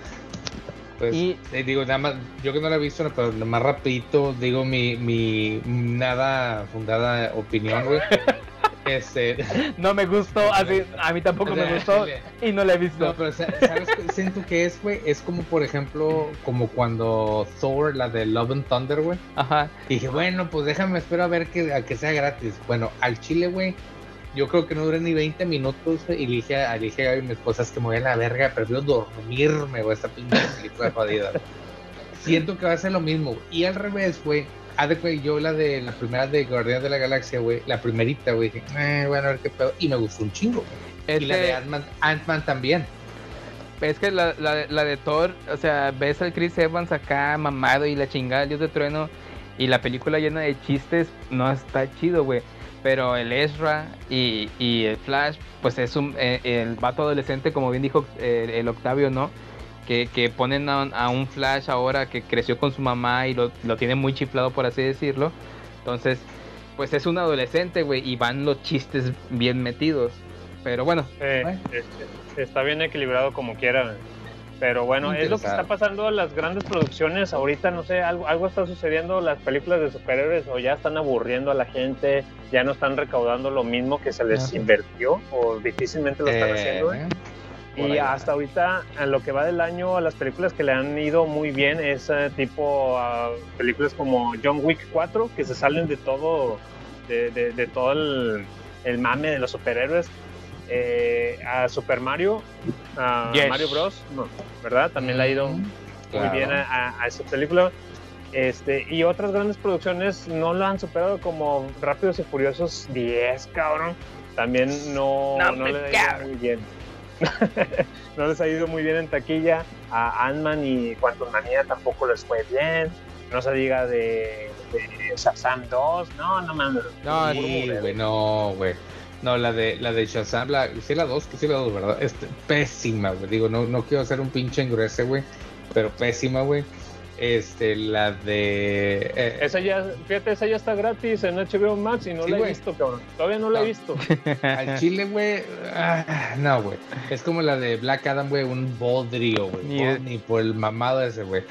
Pues, Y- eh, digo, nada más, yo que no la he visto, pero más rapidito, digo mi, mi nada fundada opinión, güey. Este, No me gustó, así, a mí tampoco me gustó y no la he visto. No, pero sa- ¿sabes qué siento que es, güey? Es como, por ejemplo, como cuando Thor, la de Love and Thunder, güey. Ajá. Dije, bueno, pues déjame, espero a ver que, a que sea gratis. Bueno, al chile, güey, yo creo que no duré ni 20 minutos, y le dije, a- le dije a mi esposa, es que me voy a la verga, prefiero dormirme, güey, esta pinche película jodida. Siento que va a ser lo mismo. Y al revés, güey, yo la de la primera de Guardianes de la Galaxia, güey, la primerita, güey, dije, eh, bueno, a ver qué pedo, y me gustó un chingo. Y la Este- de Ant-Man también. Es que la, la, la de Thor, o sea, ves al Chris Evans acá mamado y la chingada, dios de trueno, y la película llena de chistes, no está chido, güey. Pero el Ezra y, y el Flash, pues es un, eh, el vato adolescente, como bien dijo eh, el Octavio, ¿no? Que, que ponen a, un- a un Flash ahora que creció con su mamá y lo, lo tiene muy chiflado, por así decirlo. Entonces, pues es un adolescente, güey, y van los chistes bien metidos. Pero bueno, Eh, está bien equilibrado como quiera. Pero bueno, es lo que está pasando en las grandes producciones. Ahorita, no sé, algo, algo está sucediendo. Las películas de superhéroes o ya están aburriendo a la gente, ya no están recaudando lo mismo que se les invirtió o difícilmente lo están haciendo. Eh, por Y hasta ahorita, en lo que va del año, a las películas que le han ido muy bien es eh, tipo ah, películas como John Wick 4, que se salen de todo, de, de- de todo el, el mame de los superhéroes. Eh, a Super Mario, a Yes. Mario Bros, no, ¿verdad? También le ha ido muy Claro. bien a, a- a esa película. Este, y otras grandes producciones no lo han superado como Rápidos y Furiosos 10, cabrón. También no, No no le ha ido cabrón. muy bien. no les ha ido muy bien en taquilla. A Ant-Man y Quantum Manía tampoco les fue bien. No se diga de, de Shazam 2. No, no mames. No, Sí, güey, no, güey. No, la de la de Shazam, la, sí la 2, sí la 2, ¿verdad? Este, pésima, güey. Digo, no, no quiero hacer un pinche engruese, güey, pero pésima, güey. Este, la de... eh, Esa ya, fíjate, esa ya está gratis en HBO Max y no Sí, la he güey. visto, cabrón. Todavía no la he visto. al chile, güey, ah, no, güey. Es como la de Black Adam, güey, un bodrio, güey. Es- Ni por el mamado ese, güey.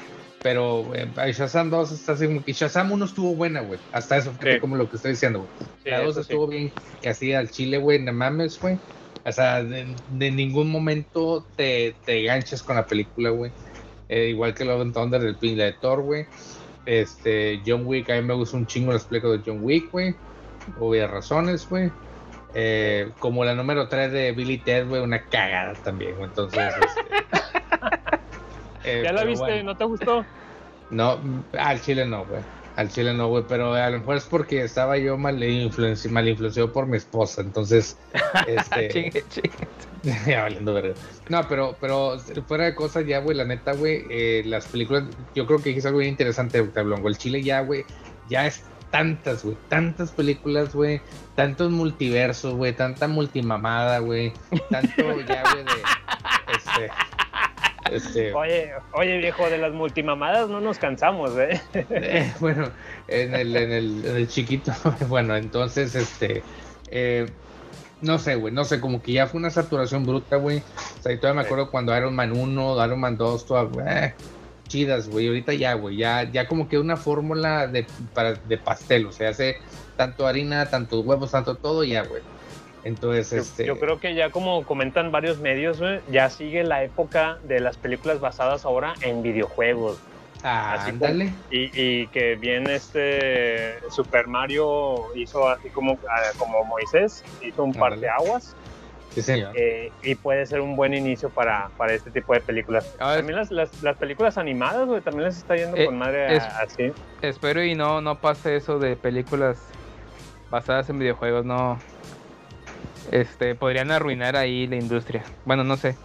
Pero güey, Shazam 2 está así como que Shazam 1 estuvo buena, güey. Hasta eso fue Sí. como lo que estoy diciendo, güey. Sí, La 2 eso sí. estuvo bien, que así al chile, güey, no mames, güey. O sea, de, de ningún momento te, te ganchas con la película, güey. Eh, igual que Love and Thunder del pin de Thor, güey. Este, John Wick, a mí me gusta un chingo las películas de John Wick, güey. Obvias razones, güey. Eh, como la número 3 de Billy Ted, güey, una cagada también, güey. Entonces, este, eh, ¿Ya la viste? bueno. ¿No te gustó? No, al chile no, güey. Al chile no, güey. Pero a lo mejor es porque estaba yo mal, influenci- mal influenciado por mi esposa. Entonces, este. chingue, chingue. ya valiendo verga. No, pero, pero fuera de cosas ya, güey, la neta, güey, eh, las películas, yo creo que es algo bien interesante, Tablongo. El chile ya, güey, ya es tantas, güey, tantas películas, güey, tantos multiversos, güey, tanta multimamada, güey, tanto ya, güey, de, este, este, Oye, oye, viejo, de las multimamadas no nos cansamos, ¿eh? eh, bueno, en el, en el, en el chiquito, bueno, entonces, este, eh, no sé, güey, no sé, como que ya fue una saturación bruta, güey. O sea, y todavía me acuerdo cuando Iron Man 1, Iron Man 2, todas, eh, chidas, güey. Ahorita ya, güey, ya, ya como que una fórmula de, para, de pastel, o sea, hace tanto harina, tantos huevos, tanto todo, ya, güey. Entonces, Yo, este... yo creo que ya como comentan varios medios, ya sigue la época de las películas basadas ahora en videojuegos. Ah, Así como- y, y que bien este Super Mario hizo así como, ah, como Moisés, hizo un par de aguas Sí, señor. eh, y puede ser un buen inicio para, para este tipo de películas. También las, las, las películas animadas, güey, también les está yendo Eh, con madre a- así. Espero y no, no pase eso de películas basadas en videojuegos, no. Este, podrían arruinar ahí la industria. Bueno, no sé.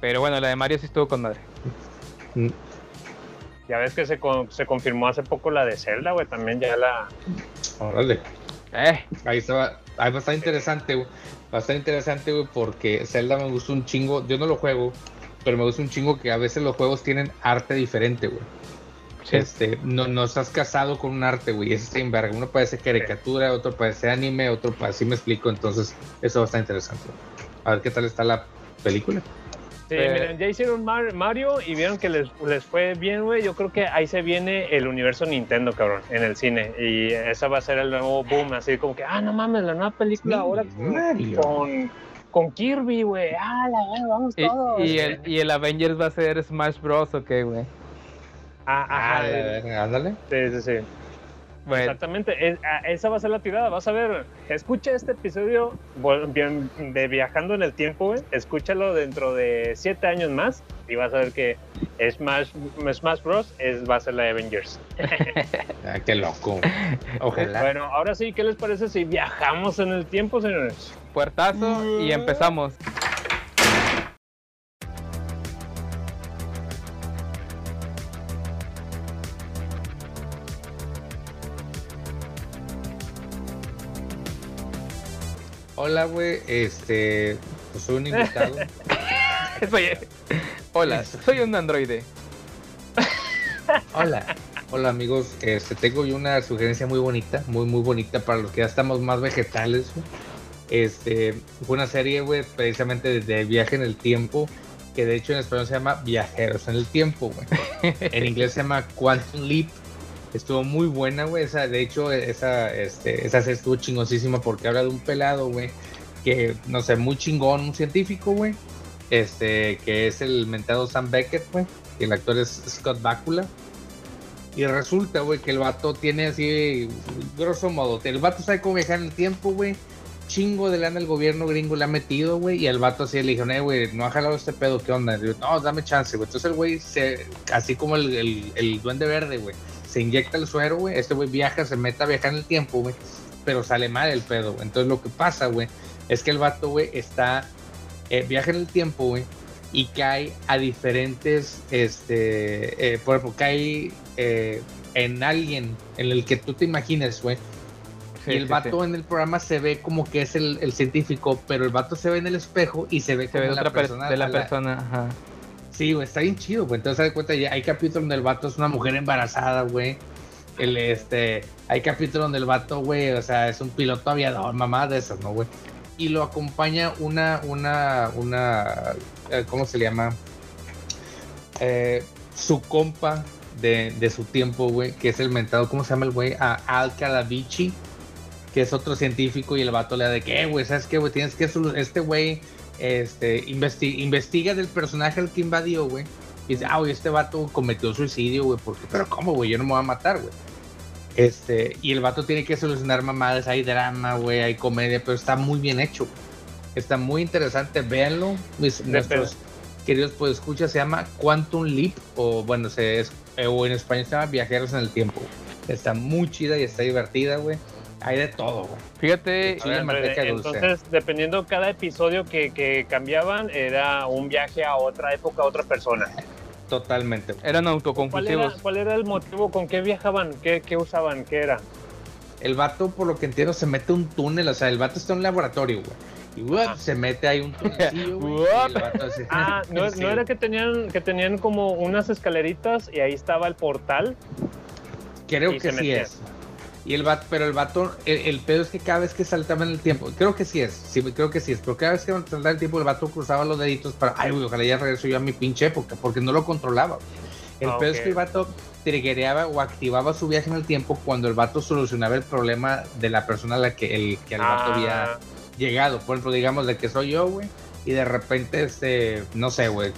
Pero bueno, la de Mario sí estuvo con madre. Mm, Ya ves que se, con- se confirmó hace poco la de Zelda, güey, también ya la... Órale. Eh, Ahí estaba, ahí va a estar interesante, güey. Va a estar interesante, güey, porque Zelda me gusta un chingo. Yo no lo juego, pero me gusta un chingo que a veces los juegos tienen arte diferente, güey. Sí. Este, no, no estás casado con un arte, güey. En verga. Uno puede ser caricatura, otro puede ser anime, otro puede, así me explico. Entonces, eso va a estar interesante. A ver qué tal está la película. Sí, Eh, miren, ya hicieron Mar- Mario y vieron que les, les fue bien, güey. Yo creo que ahí se viene el universo Nintendo, cabrón, en el cine. Y esa va a ser el nuevo boom, así como que, ah, no mames, la nueva película ahora con, Mario. con, con Kirby, güey. Ah, la vamos y, todos. y el, y el Avengers va a ser Smash Bros. ¿o qué, güey? Ah, Ah, ajá, ándale. sí, sí, sí. Bueno, Exactamente, es- ah, esa va a ser la tirada. Vas a ver, escucha este episodio de Viajando en el Tiempo, güey. Escúchalo dentro de siete años más y vas a ver que Smash, Smash Bros. Es, va a ser la de Avengers. Ah, qué loco. Ojalá. Bueno, ahora sí, ¿qué les parece si viajamos en el tiempo, señores? puertazo y empezamos. Hola, güey. Este, pues soy un invitado. Soy- Hola, soy un androide. Hola. Hola amigos, este, tengo yo una sugerencia muy bonita, muy muy bonita para los que ya estamos más vegetales. Este, fue una serie, güey, precisamente de, de viaje en el tiempo, que de hecho en español se llama Viajeros en el Tiempo, güey. En inglés se llama Quantum Leap. Estuvo muy buena, güey. Esa, de hecho, esa, este, esa serie estuvo chingosísima porque habla de un pelado, güey, que, no sé, muy chingón, un científico, güey. Este, que es el mentado Sam Beckett, güey. Que el actor es Scott Bakula. Y resulta, güey, que el vato tiene así, grosso modo, el vato sabe cómo viajar en el tiempo, güey. Chingo de lana el gobierno gringo le ha metido, güey. Y el vato así le dijo, eh, güey, no ha jalado este pedo, ¿qué onda? Y no, dame chance, güey. Entonces el güey, se, así como el, el duende verde, güey, se inyecta el suero, güey. Este güey viaja, se mete a viajar en el tiempo, güey. Pero sale mal el pedo, güey. Entonces lo que pasa, güey, es que el vato, güey, está, eh, viaja en el tiempo, güey. Y cae a diferentes, este, eh, por ejemplo, cae eh, en alguien en el que tú te imagines, güey. Sí, y el sí, vato sí. en el programa se ve como que es el, el científico, pero el vato se ve en el espejo y se ve Se como ve de la otra per- persona. de la la- persona. Ajá. Sí, güey, está bien chido, güey. Entonces, de cuenta, hay capítulos donde el vato es una mujer embarazada, güey. El, este, hay capítulos donde el vato, güey, o sea, es un piloto aviador, mamá de esas, ¿no, güey? Y lo acompaña una, una, una, eh, ¿cómo se le llama? Eh, su compa de, de su tiempo, güey, que es el mentado, ¿cómo se llama el güey? A Al Calavici, que es otro científico, y el vato le da de que, güey, ¿sabes qué, güey? Tienes que, este güey, este, investi- investiga del personaje al que invadió, güey. Y dice, ah, güey, este vato cometió suicidio, güey, porque, pero ¿cómo, güey? Yo no me voy a matar, güey. Este, y el vato tiene que solucionar mamadas, hay drama, güey, hay comedia, pero está muy bien hecho. Está muy interesante, véanlo. Mis, nuestros queridos pues escucha, se llama Quantum Leap, o bueno, se es, eh, o en español se llama Viajeros en el Tiempo. Está muy chida y está divertida, güey. Hay de todo, güey. Fíjate, A ver, manteca dulce. entonces, dependiendo cada episodio que, que cambiaban, era un viaje a otra época, a otra persona. Totalmente. eran ¿Cuál era, autoconclusivos. cuál era el motivo? ¿Con qué viajaban? ¿Qué, qué usaban? ¿Qué era? el vato, por lo que entiendo, se mete un túnel, o sea, el vato está en un laboratorio, güey. Y uop, se mete ahí un túnelcillo, güey. y el vato así- Ah, ¿no, Sí. no era que tenían, que tenían como unas escaleritas y ahí estaba el portal? Creo que sí metía. es. Y el vato, pero el vato, el, el pedo es que cada vez que saltaba en el tiempo, creo que sí es, sí, creo que sí es, pero cada vez que saltaba el tiempo, el vato cruzaba los deditos para, ay, güey, ojalá ya regreso yo a mi pinche época, porque no lo controlaba. El Ah, pedo es que el vato triggereaba o activaba su viaje en el tiempo cuando el vato solucionaba el problema de la persona a la que el, que el vato Ah. había llegado. Por ejemplo, digamos de que soy yo, güey, y de repente, este, no sé, güey,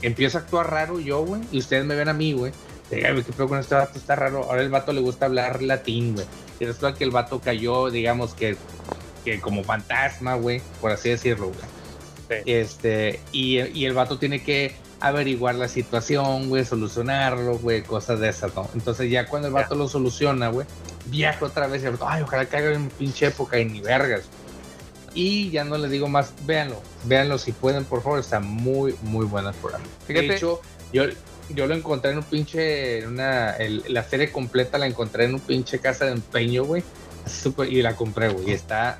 empiezo a actuar raro yo, güey, y ustedes me ven a mí, güey. De, "Ay, güey, ¿qué pedo con este vato? Está raro. Ahora el vato le gusta hablar latín, güey. Y resulta que el vato cayó, digamos que, que como fantasma, güey, por así decirlo, güey. Este, y, y el vato tiene que averiguar la situación, güey, solucionarlo, güey, cosas de esas, ¿no? Entonces ya cuando el vato lo soluciona, güey, viaja otra vez y el vato, ay, ojalá caiga en pinche época y ni vergas. Y ya no les digo más, véanlo, véanlo si pueden, por favor, está muy, muy buena el programa. Fíjate- De hecho, yo, yo lo encontré en un pinche, en una, el- la serie completa la encontré en un pinche casa de empeño, güey, así súper- y la compré, güey, y está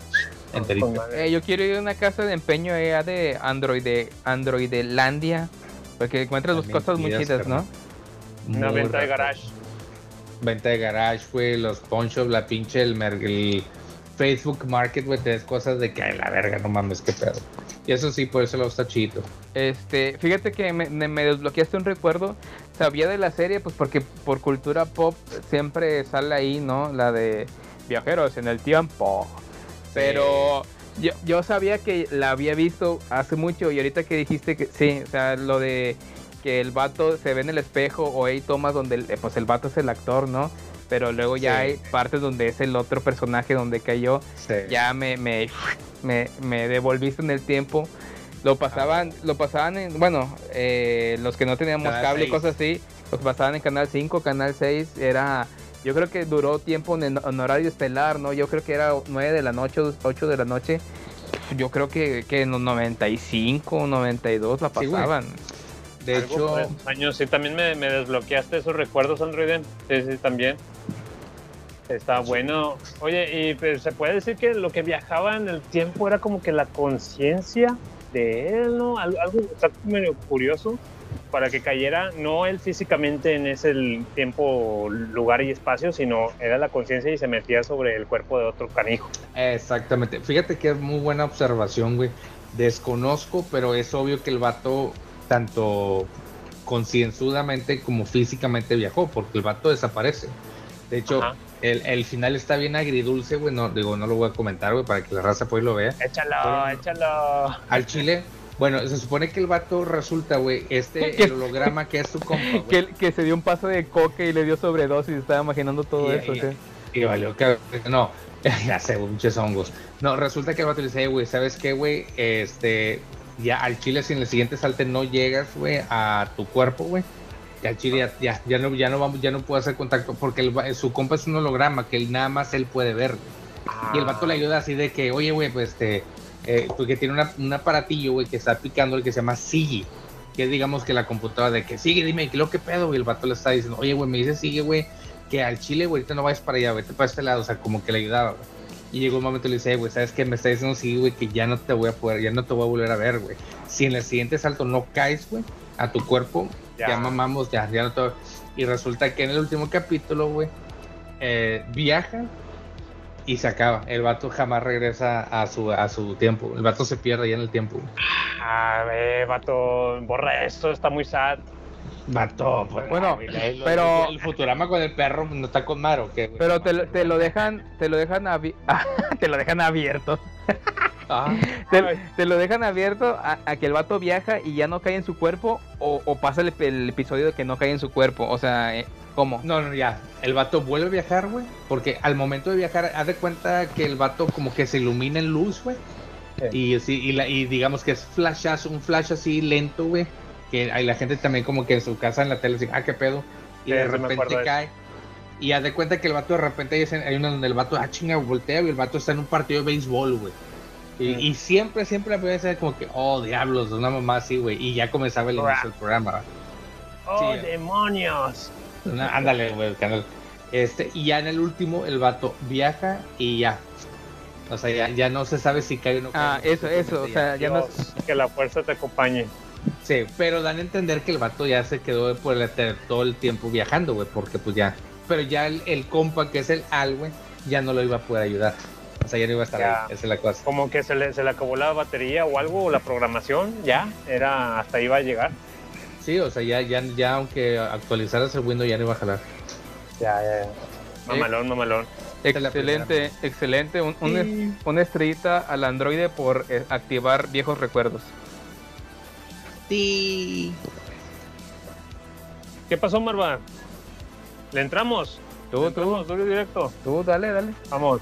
enterita. Eh, yo quiero ir a una casa de empeño eh, de Android, de Androidelandia, porque encuentras dos cosas muy chidas, ¿no? Una Muy venta de garage. Venta de garage, güey, los pawn shop, la pinche, el, Facebook Market, güey, te des cosas de que, ay, la verga, no mames, qué pedo. Y eso sí, por eso lo está chido. Este, fíjate que me, me- desbloqueaste un recuerdo. Sabía de la serie, pues porque por cultura pop siempre sale ahí, ¿no? La de viajeros en el tiempo. Pero yo, yo sabía que la había visto hace mucho y ahorita que dijiste que sí, o sea, lo de que el vato se ve en el espejo o hay tomas donde el, eh, pues el vato es el actor, ¿no? Pero luego ya Sí. hay partes donde es el otro personaje donde cayó. Ya me, me, me, me devolviste en el tiempo. Lo pasaban, lo pasaban en, bueno, eh, los que no teníamos Canal cable y 6. cosas así, los pasaban en Canal 5, Canal 6, era, yo creo que duró tiempo en, en horario estelar, ¿no? Yo creo que era 9 de la noche, 8 de la noche. Yo creo que, que en los 95, 92 la Sí, pasaban. De hecho, años, sí, también me, me desbloqueaste esos recuerdos, Androiden. Sí, sí, también. Está bueno. Oye, y pues, se puede decir que lo que viajaba en el tiempo era como que la conciencia de él, ¿no? Algo, algo está medio curioso para que cayera, no él físicamente en ese tiempo, lugar y espacio, sino era la conciencia y se metía sobre el cuerpo de otro canijo. Exactamente. Fíjate que es muy buena observación, güey. Desconozco, pero es obvio que el vato, tanto concienzudamente como físicamente viajó, porque el vato desaparece. De hecho, el, el final está bien agridulce, güey. No, digo, no lo voy a comentar, güey, para que la raza pues lo vea. Échalo, échalo. Al chile, bueno, se supone que el vato resulta, güey, este, Que- el holograma que es su compa, güey. Que, que se dio un paso de coca y le dio sobredosis, estaba imaginando todo Y- eso. y- ¿sí? Y valió que no, ya sé, muchos hongos. No, resulta que el vato le dice, "Eh, güey, ¿sabes qué, güey? Este, ya al chile, si en el siguiente salte no llegas, güey, a tu cuerpo, güey. Ya al chile ya, ya, no, ya no vamos, ya no puedo hacer contacto porque el su compa es un holograma que él, nada más él puede ver. Y el vato le ayuda así de que, oye, güey, pues este, eh, porque tiene una- un aparatillo, güey, que está picando el que se llama Sigi. Que digamos que la computadora de que sigue, dime, ¿qué lo que pedo? güey? el vato le está diciendo, oye, güey, me dice sigue, güey, que al chile, güey, ahorita no vayas para allá, vete para este lado, o sea, como que le ayudaba, güey. Y llegó un momento y le dice, "Eh, güey, ¿sabes qué? Me está diciendo sí, güey, que ya no te voy a poder, ya no te voy a volver a ver, güey. Si en el siguiente salto no caes, güey, a tu cuerpo, ya, Ya. mamamos, ya, ya no te Y resulta que en el último capítulo, güey, eh, viaja y se acaba. El vato jamás regresa a su, a su tiempo. El vato se pierde ya en el tiempo. güey. A ver, vato, borra esto, está muy sad. Vato, pues, Bueno, pero- El, Futurama con el perro no está con Maro, ¿qué, güey? Pero te, lo- te lo dejan, te lo dejan abi- te lo dejan abierto. Ah, Te, te lo dejan abierto a, a que el vato viaja y ya no cae en su cuerpo o, o pasa el, el episodio de que no cae en su cuerpo. O sea, eh, ¿cómo? No, no, ya. El vato vuelve a viajar, güey. Porque al momento de viajar, haz de cuenta que el vato como que se ilumina en luz, güey. Y, sí, y, la- y digamos que es flashazo, un flash así lento, güey. Que hay la gente también como que en su casa en la tele dice, ah, qué pedo. Y Sí, de repente cae. Y haz de cuenta que el vato de repente hay, una donde el vato, ah, chinga, voltea y el vato está en un partido de béisbol, güey. Y, y siempre, siempre la primera vez era como que, oh, diablos, una mamá así, güey. Y ya comenzaba el inicio del programa. ¡Oh, Sí. demonios! Una- ándale, güey, canal. Este, y ya en el último, el vato viaja y ya. O sea, ya, ya no se sabe si cae o no cae. Ah, eso, eso, o sea, ya no... Dios, que la fuerza te acompañe. Sí, pero dan a entender que el vato ya se quedó por el, todo el tiempo viajando, güey, porque pues ya. Pero ya el, el compa, que es el Al, güey, ya no lo iba a poder ayudar. O sea, ya no iba a estar Ya. ahí. Esa es la cosa. Como que se le, se le acabó la batería o algo, o la programación, ya, era hasta iba a llegar. Sí, o sea, ya, ya, ya aunque actualizaras el Windows ya no iba a jalar. Ya, ya, ya. Mamalón, mamalón. la Excelente, excelente. Un- una estrellita al androide por eh, activar viejos recuerdos. Sí. ¿Qué pasó, Marva? ¿Le entramos? Tú, ¿Le entramos y directo? Tú, dale, dale. Vamos.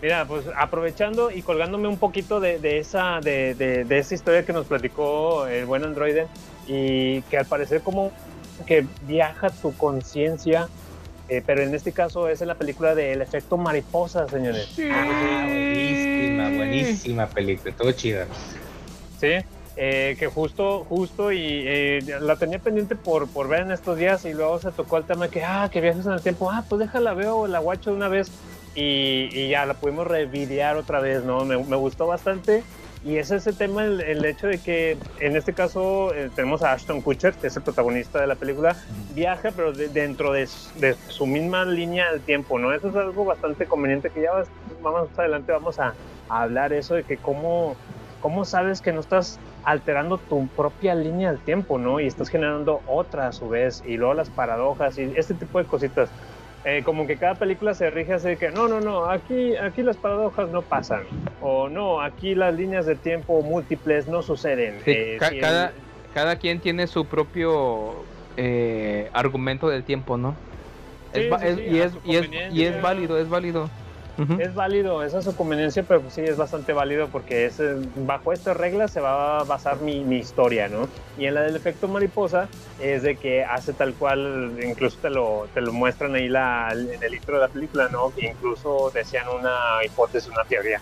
Mira, pues aprovechando y colgándome un poquito de, de esa, de, de- de esa historia que nos platicó el buen androide y que al parecer como que viaja tu conciencia, eh, pero en este caso es en la película de El efecto mariposa, señores. Ah, buenísima, buenísima película. Todo chida. Sí, eh, que justo, justo y eh, la tenía pendiente por, por ver en estos días y luego se tocó el tema de que, ah, que viajes en el tiempo, ah, pues déjala, veo, la guacho de una vez y, y ya la pudimos revidear otra vez, ¿no? Me, me gustó bastante y es ese tema, el, el hecho de que en este caso eh, tenemos a Ashton Kutcher, que es el protagonista de la película, viaja, pero de- dentro de su misma línea del tiempo, ¿no? Eso es algo bastante conveniente que ya vas- más adelante vamos a, a hablar eso de que cómo, cómo sabes que no estás alterando tu propia línea del tiempo, ¿no? Y estás generando otra a su vez, y luego las paradojas y este tipo de cositas. Eh, como que cada película se rige así de que no, no, no, aquí, aquí las paradojas no pasan, o no, aquí las líneas de tiempo múltiples no suceden. Sí, Eh, ca- cada, cada quien tiene su propio eh, argumento del tiempo, ¿no? Sí, Es va- sí, es- sí, y, es, y, es, y es válido, es válido. Es válido, esa es su conveniencia, pero pues sí es bastante válido porque es, eh, bajo estas reglas se va a basar mi, historia, ¿no? Y en la del efecto mariposa es de que hace tal cual, incluso te lo, te lo muestran ahí la, en el intro de la película, ¿no? Que incluso decían una hipótesis, una teoría,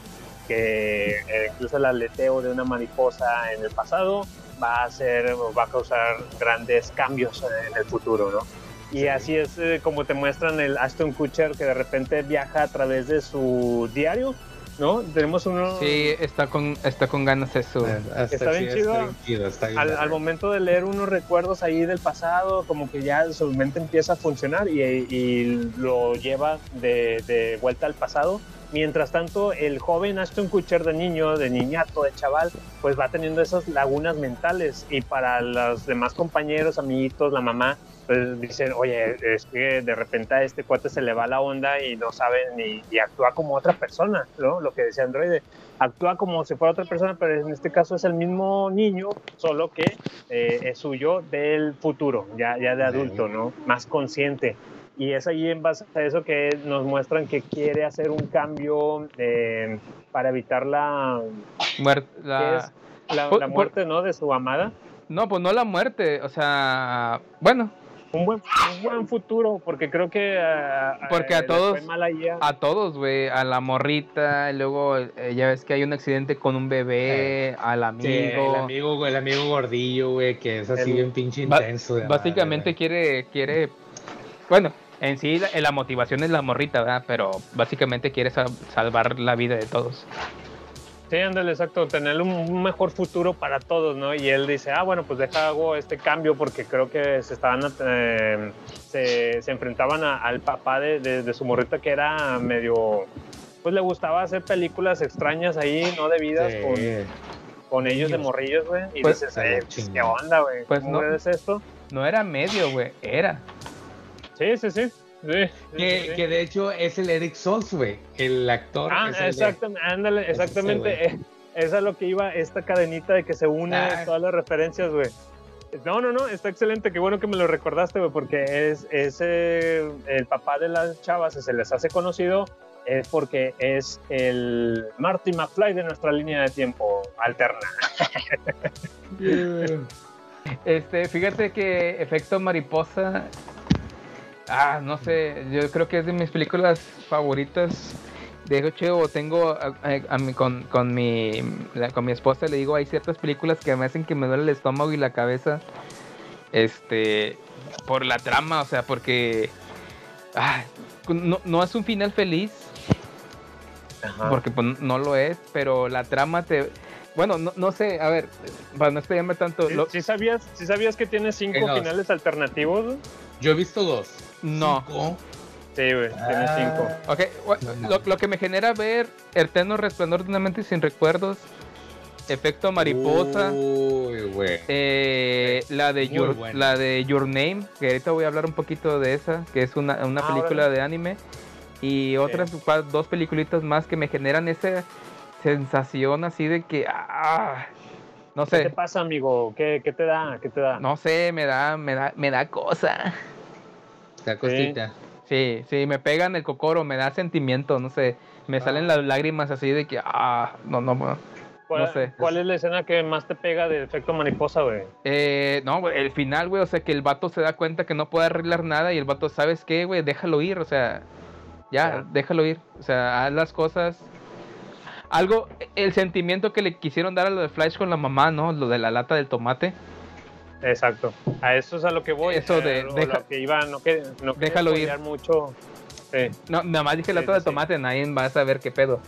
que eh, incluso el aleteo de una mariposa en el pasado va a hacer, va a causar grandes cambios en el futuro, ¿no? Y así es eh, como te muestran el Ashton Kutcher que de repente viaja a través de su diario, ¿no? Tenemos uno Sí, está con, está con ganas eso. Hasta Está bien sí, chido. Está bien chido, está bien al, verga. al momento de leer unos recuerdos ahí del pasado, como que ya su mente empieza a funcionar y, y lo lleva de, de vuelta al pasado. Mientras tanto, el joven Ashton Kutcher de niño, de niñato, de chaval, pues va teniendo esas lagunas mentales y para los demás compañeros, amiguitos, la mamá, pues dicen, oye, es que de repente a este cuate se le va la onda y no sabe ni y actúa como otra persona, ¿no? Lo que decía Androide, actúa como si fuera otra persona, pero en este caso es el mismo niño, solo que eh, es suyo del futuro, ya, ya de adulto, ¿no? Más consciente. Y es ahí en base a eso que nos muestran que quiere hacer un cambio eh, para evitar la, Muer- ¿qué la- es? la, Por- la por- muerte, ¿no? De su amada. No, pues no la muerte, o sea, bueno, Un buen, un buen futuro, porque creo que Porque a eh, todos- fue mal ahí a- a todos, güey, a la morrita, y luego eh, ya ves que hay un accidente con un bebé, al amigo. Sí, el amigo, güey, el amigo gordillo, güey, que es así El- bien pinche intenso. Básicamente madre, quiere, quiere, bueno, en sí la, la motivación es la morrita, ¿verdad? Pero básicamente quiere sal- salvar la vida de todos. Sí, ándale, exacto, tener un mejor futuro para todos, ¿no? Y él dice, ah, bueno, pues deja hago este cambio porque creo que se estaban, eh, se, se enfrentaban a- al papá de, de- de su morrita que era medio, pues le gustaba hacer películas extrañas ahí, no debidas, Sí. con, con ellos de morrillos, güey. Y Pues, dices, eh, pues, ¿qué onda, güey? Pues ¿Cómo no. ves esto? No era medio, güey, era. Sí, sí, sí. Que, sí. que de hecho es el Eric Sols, güey, el actor. Ah, es el de- exactamente, ándale, ese exactamente. eh, Esa es lo que iba esta cadenita de que se une Ah. todas las referencias, güey. No, no, no, está excelente, qué bueno que me lo recordaste, güey, porque es, es eh, el papá de las chavas, se les hace conocido, es porque es el Marty McFly de nuestra línea de tiempo alterna. Este, fíjate que Efecto Mariposa, ah, no sé, yo creo que es de mis películas favoritas. De hecho, tengo a- a- a mi- con, con mi, la- con mi esposa, le digo, hay ciertas películas que me hacen que me duele el estómago y la cabeza, este, por la trama, o sea, porque no, no es un final feliz, Ajá. porque pues, no lo es, pero la trama te... Bueno, no, no sé, a ver, para no explayarme tanto... ¿Sí, lo- sí sabías, sí sabías que tiene cinco finales alternativos? Yo he visto dos. No. Cinco. Sí, güey, tiene Ah. cinco. Ok, bu- lo, lo que me genera ver Eterno Resplandor de una mente sin recuerdos, Efecto Mariposa, Uy, güey. eh, la, de Your, la de Your Name, que ahorita voy a hablar un poquito de esa, que es una, una Ah, película órale. de anime, y otras dos peliculitas más que me generan esa sensación así de que, ah, no ¿Qué te sé, pasa, amigo? ¿Qué, qué te da? ¿Qué te da? no sé, me da, me da, me da cosa. La costita. Sí, sí, me pegan el cocoro, me da sentimiento, no sé, me salen las lágrimas así de que, ah, no, no, no. ¿Cuál, no sé. ¿Cuál es la escena que más te pega del efecto mariposa, güey? Eh, no, güey, el final, güey, o sea, que el vato se da cuenta que no puede arreglar nada y el vato, ¿sabes qué, güey? Déjalo ir, o sea, ya, Ya. déjalo ir, o sea, haz las cosas. Algo, el sentimiento que le quisieron dar a lo de Flash con la mamá, ¿no? Lo de la lata del tomate. Exacto. A eso es a lo que voy. Eso de- lo- deja- lo que iba, no que, no Déjalo ir. mucho. Sí. No, nada más dije Sí, lata de sí. tomate, nadie va a saber qué pedo.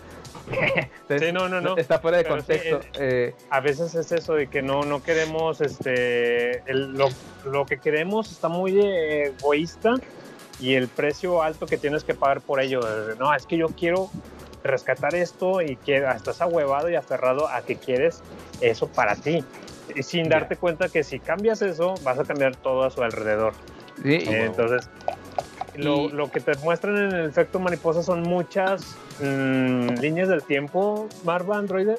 Entonces, Sí, no, no, no. Está fuera de Pero sí, contexto. eh, A veces es eso de que no, no queremos, este, el- lo, lo que queremos está muy eh, egoísta y el precio alto que tienes que pagar por ello. No, es que yo quiero rescatar esto y que estás ahuevado y aferrado a que quieres eso para ti. Sin darte cuenta que si cambias eso, vas a cambiar todo a su alrededor. sí, Eh, Entonces, lo, lo que te muestran en el efecto mariposa son muchas mm, líneas del tiempo, Marva Android.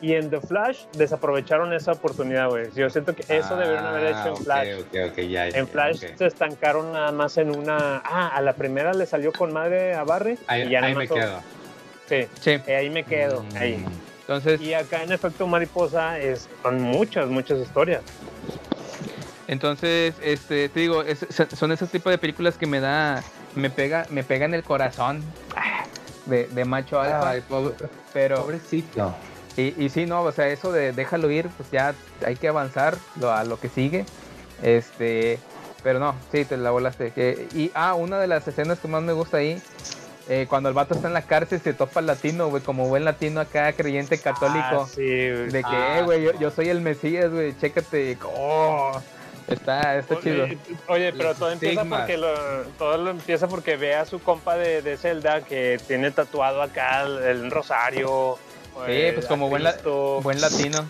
Y en The Flash desaprovecharon esa oportunidad, güey. Yo siento que eso deberían haber hecho en Ah, Flash. Ok, ok, ok, ya, ya, En Flash se estancaron nada más en una. Ah, a la primera le salió con madre a Barry. Ahí, y ya ahí me quedo. Sí, sí. eh, ahí me quedo. Mm. Ahí. Entonces, Y acá en efecto mariposa es, son muchas, muchas historias. Entonces, este, te digo, es- son esos tipos de películas que me da, me pega, me pega en el corazón ah, de, de macho alfa, Ay, pobre- pero pobrecito. y, y sí, no, o sea, eso de déjalo ir, pues ya hay que avanzar lo- a lo que sigue, este, pero no, sí, te la volaste. Que, y ah, una de las escenas que más me gusta ahí. Eh, cuando el vato está en la cárcel se topa al latino, güey, como buen latino acá, creyente católico. Ah, sí, güey. De que, Ah, güey, yo, soy el Mesías, güey, chécate. Oh, está, está chido. Oye, pero Los todo empieza porque lo, todo lo empieza porque ve a su compa de, de Zelda que tiene tatuado acá el, el rosario. Sí, pues como a buen, la- buen latino.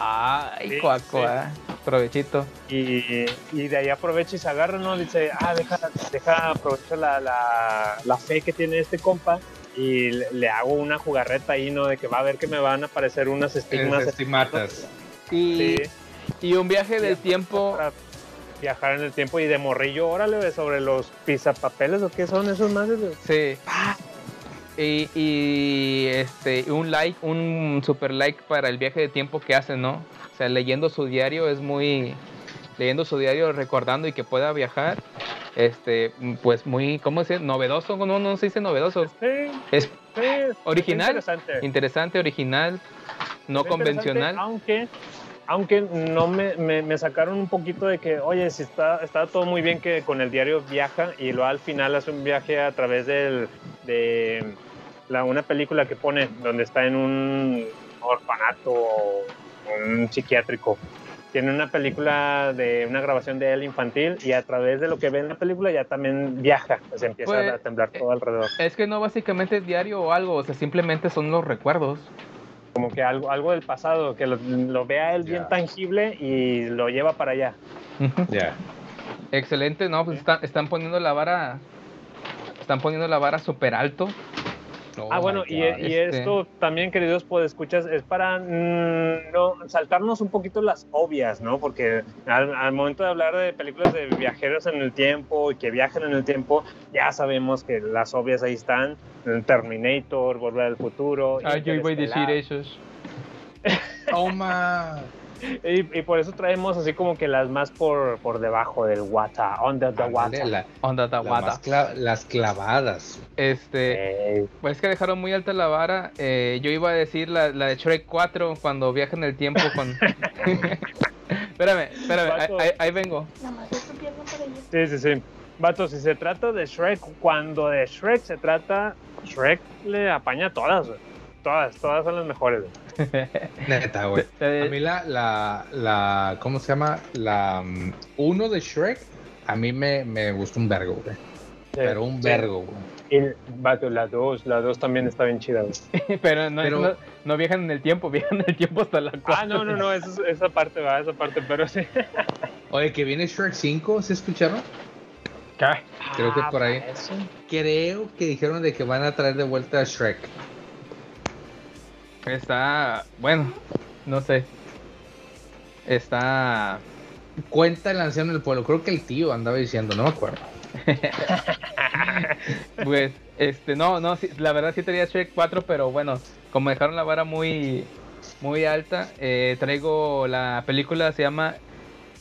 Ay, Sí, cuacoa. Provechito. y, y de ahí aprovecha y se agarra, ¿no? Dice, ah, deja, deja aprovecho la, la, la fe que tiene este compa y le, le hago una jugarreta ahí, ¿no? De que va a ver que me van a aparecer unas estigmas. Es- Estimatas. Y, Sí. y un viaje del tiempo. para viajar en el tiempo y de morrillo, órale, sobre los pizapapeles o qué son esos madres, güey? Sí. Y, y, este, un like, un super like para el viaje de tiempo que hace, ¿no? O sea, leyendo su diario es muy. Leyendo su diario, recordando y que pueda viajar. Este, pues muy, ¿cómo se dice? Novedoso, no, no se dice novedoso. Sí, Es sí, Original. interesante. interesante, original, no convencional. Aunque, aunque no me, me, me sacaron un poquito de que, oye, si está, está todo muy bien que con el diario viaja y luego al final hace un viaje a través del, de la, una película que pone donde está en un orfanato o un psiquiátrico. Tiene una película de una grabación de él infantil y a través de lo que ve en la película ya también viaja, se empieza Pues, a temblar todo alrededor. Es que no básicamente es diario o algo, o sea, simplemente son los recuerdos. como que algo, algo del pasado, que lo, lo vea él bien tangible y lo lleva para allá. Ya. Excelente, no, pues están, están poniendo la vara, están poniendo la vara súper alto. Oh ah, bueno, y, este- esto también, queridos escuchas es para mm, no saltarnos un poquito las obvias, ¿no? Porque al, al momento de hablar de películas de viajeros en el tiempo y que viajan en el tiempo, ya sabemos que las obvias ahí están. Terminator, Volver al Futuro. Ah, yo iba a decir esos. Toma. Y, y por eso traemos así como que las más por, por debajo del Wata, under the la Tawada. más cla- las clavadas. Este, Eh, pues es que dejaron muy alta la vara. Eh, yo iba a decir la, la de Shrek 4 cuando viaja en el tiempo con. espérame, espérame, ahí, ahí- ahí vengo. Sí, sí, sí. Vato, si se trata de Shrek, cuando de Shrek se trata, Shrek le apaña todas. Todas, todas son las mejores. Neta, güey. A mí la, la, la, ¿cómo se llama? La mm, uno de Shrek, a mí me, me gustó un vergo, güey. Pero un Sí. vergo, güey. Y, vato, la 2, la 2 también está bien chida, güey. pero no, Pero- no, no viajan en el tiempo, viajan en el tiempo hasta la 4. Ah, no, no, no, esa, esa parte va, esa parte, pero sí. Oye, que viene Shrek 5, ¿se escucharon? Creo que por ahí. Creo que dijeron de que van a traer de vuelta a Shrek. Está, bueno, no sé. Está... Cuenta el anciano del pueblo. Creo que el tío andaba diciendo, no me acuerdo. Pues, este, no, no, sí, la verdad sí tenía Shrek 4, pero bueno, como dejaron la vara muy, muy alta, eh, traigo la película, se llama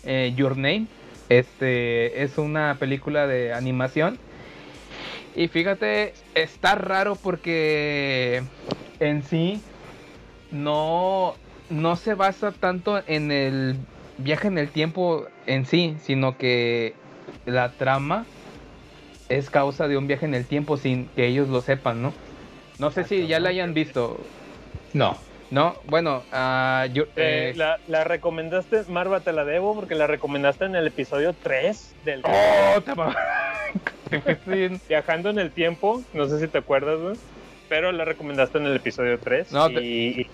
eh, Your Name. Este, es una película de animación. Y fíjate, está raro porque en sí no, no se basa tanto en el viaje en el tiempo en sí, sino que la trama es causa de un viaje en el tiempo sin que ellos lo sepan, ¿no? No sé si ya la hayan visto. No. ¿No? Bueno, ah, yo... Eh, eh, la, la recomendaste, Marva, te la debo porque la recomendaste en el episodio 3 del ¡Oh, te. Viajando en el tiempo, no sé si te acuerdas, güey, pero la recomendaste en el episodio 3 No, y, te- y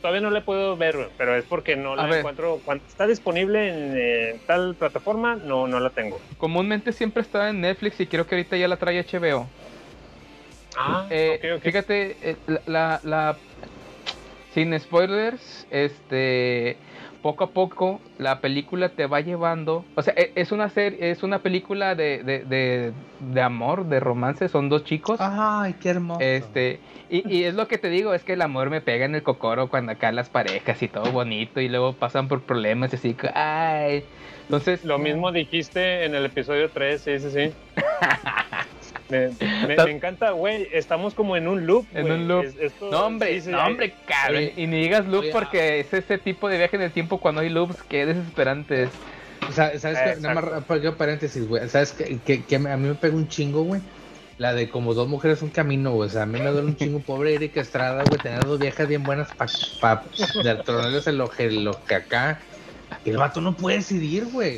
todavía no la puedo ver, pero es porque no la encuentro, cuando está disponible en eh, tal plataforma, no, no la tengo. Comúnmente siempre está en Netflix y creo que ahorita ya la trae HBO. Ah, Eh, ok, ok. Fíjate, eh, la, la- la- sin spoilers, este, poco a poco la película te va llevando, o sea, e- es una serie, es una película de, de, de, de amor, de romance, son dos chicos. Ay, qué hermoso. Este, y, y es lo que te digo, es que el amor me pega en el cocoro cuando acá las parejas y todo bonito y luego pasan por problemas y así, que, ay. Entonces, Lo mismo dijiste en el episodio 3, sí, sí, sí. me, me- me encanta, güey, estamos como en un loop, En güey. un loop. Es- esto- No, hombre, sí, sí, no, hay- hombre, cabrón. Oye, y ni digas loop oye, porque es ese tipo de viaje en el tiempo cuando hay loops que desesperantes. O sea, ¿sabes qué? Nada más, paréntesis, güey. ¿Sabes qué? Que, que a mí me pega un chingo, güey. La de como dos mujeres un camino, güey. O sea, a mí me duele un chingo, pobre Erika Estrada, güey. Tener dos viejas bien buenas para pa, de tronarles el oje, lo que acá. El vato no puede decidir, güey.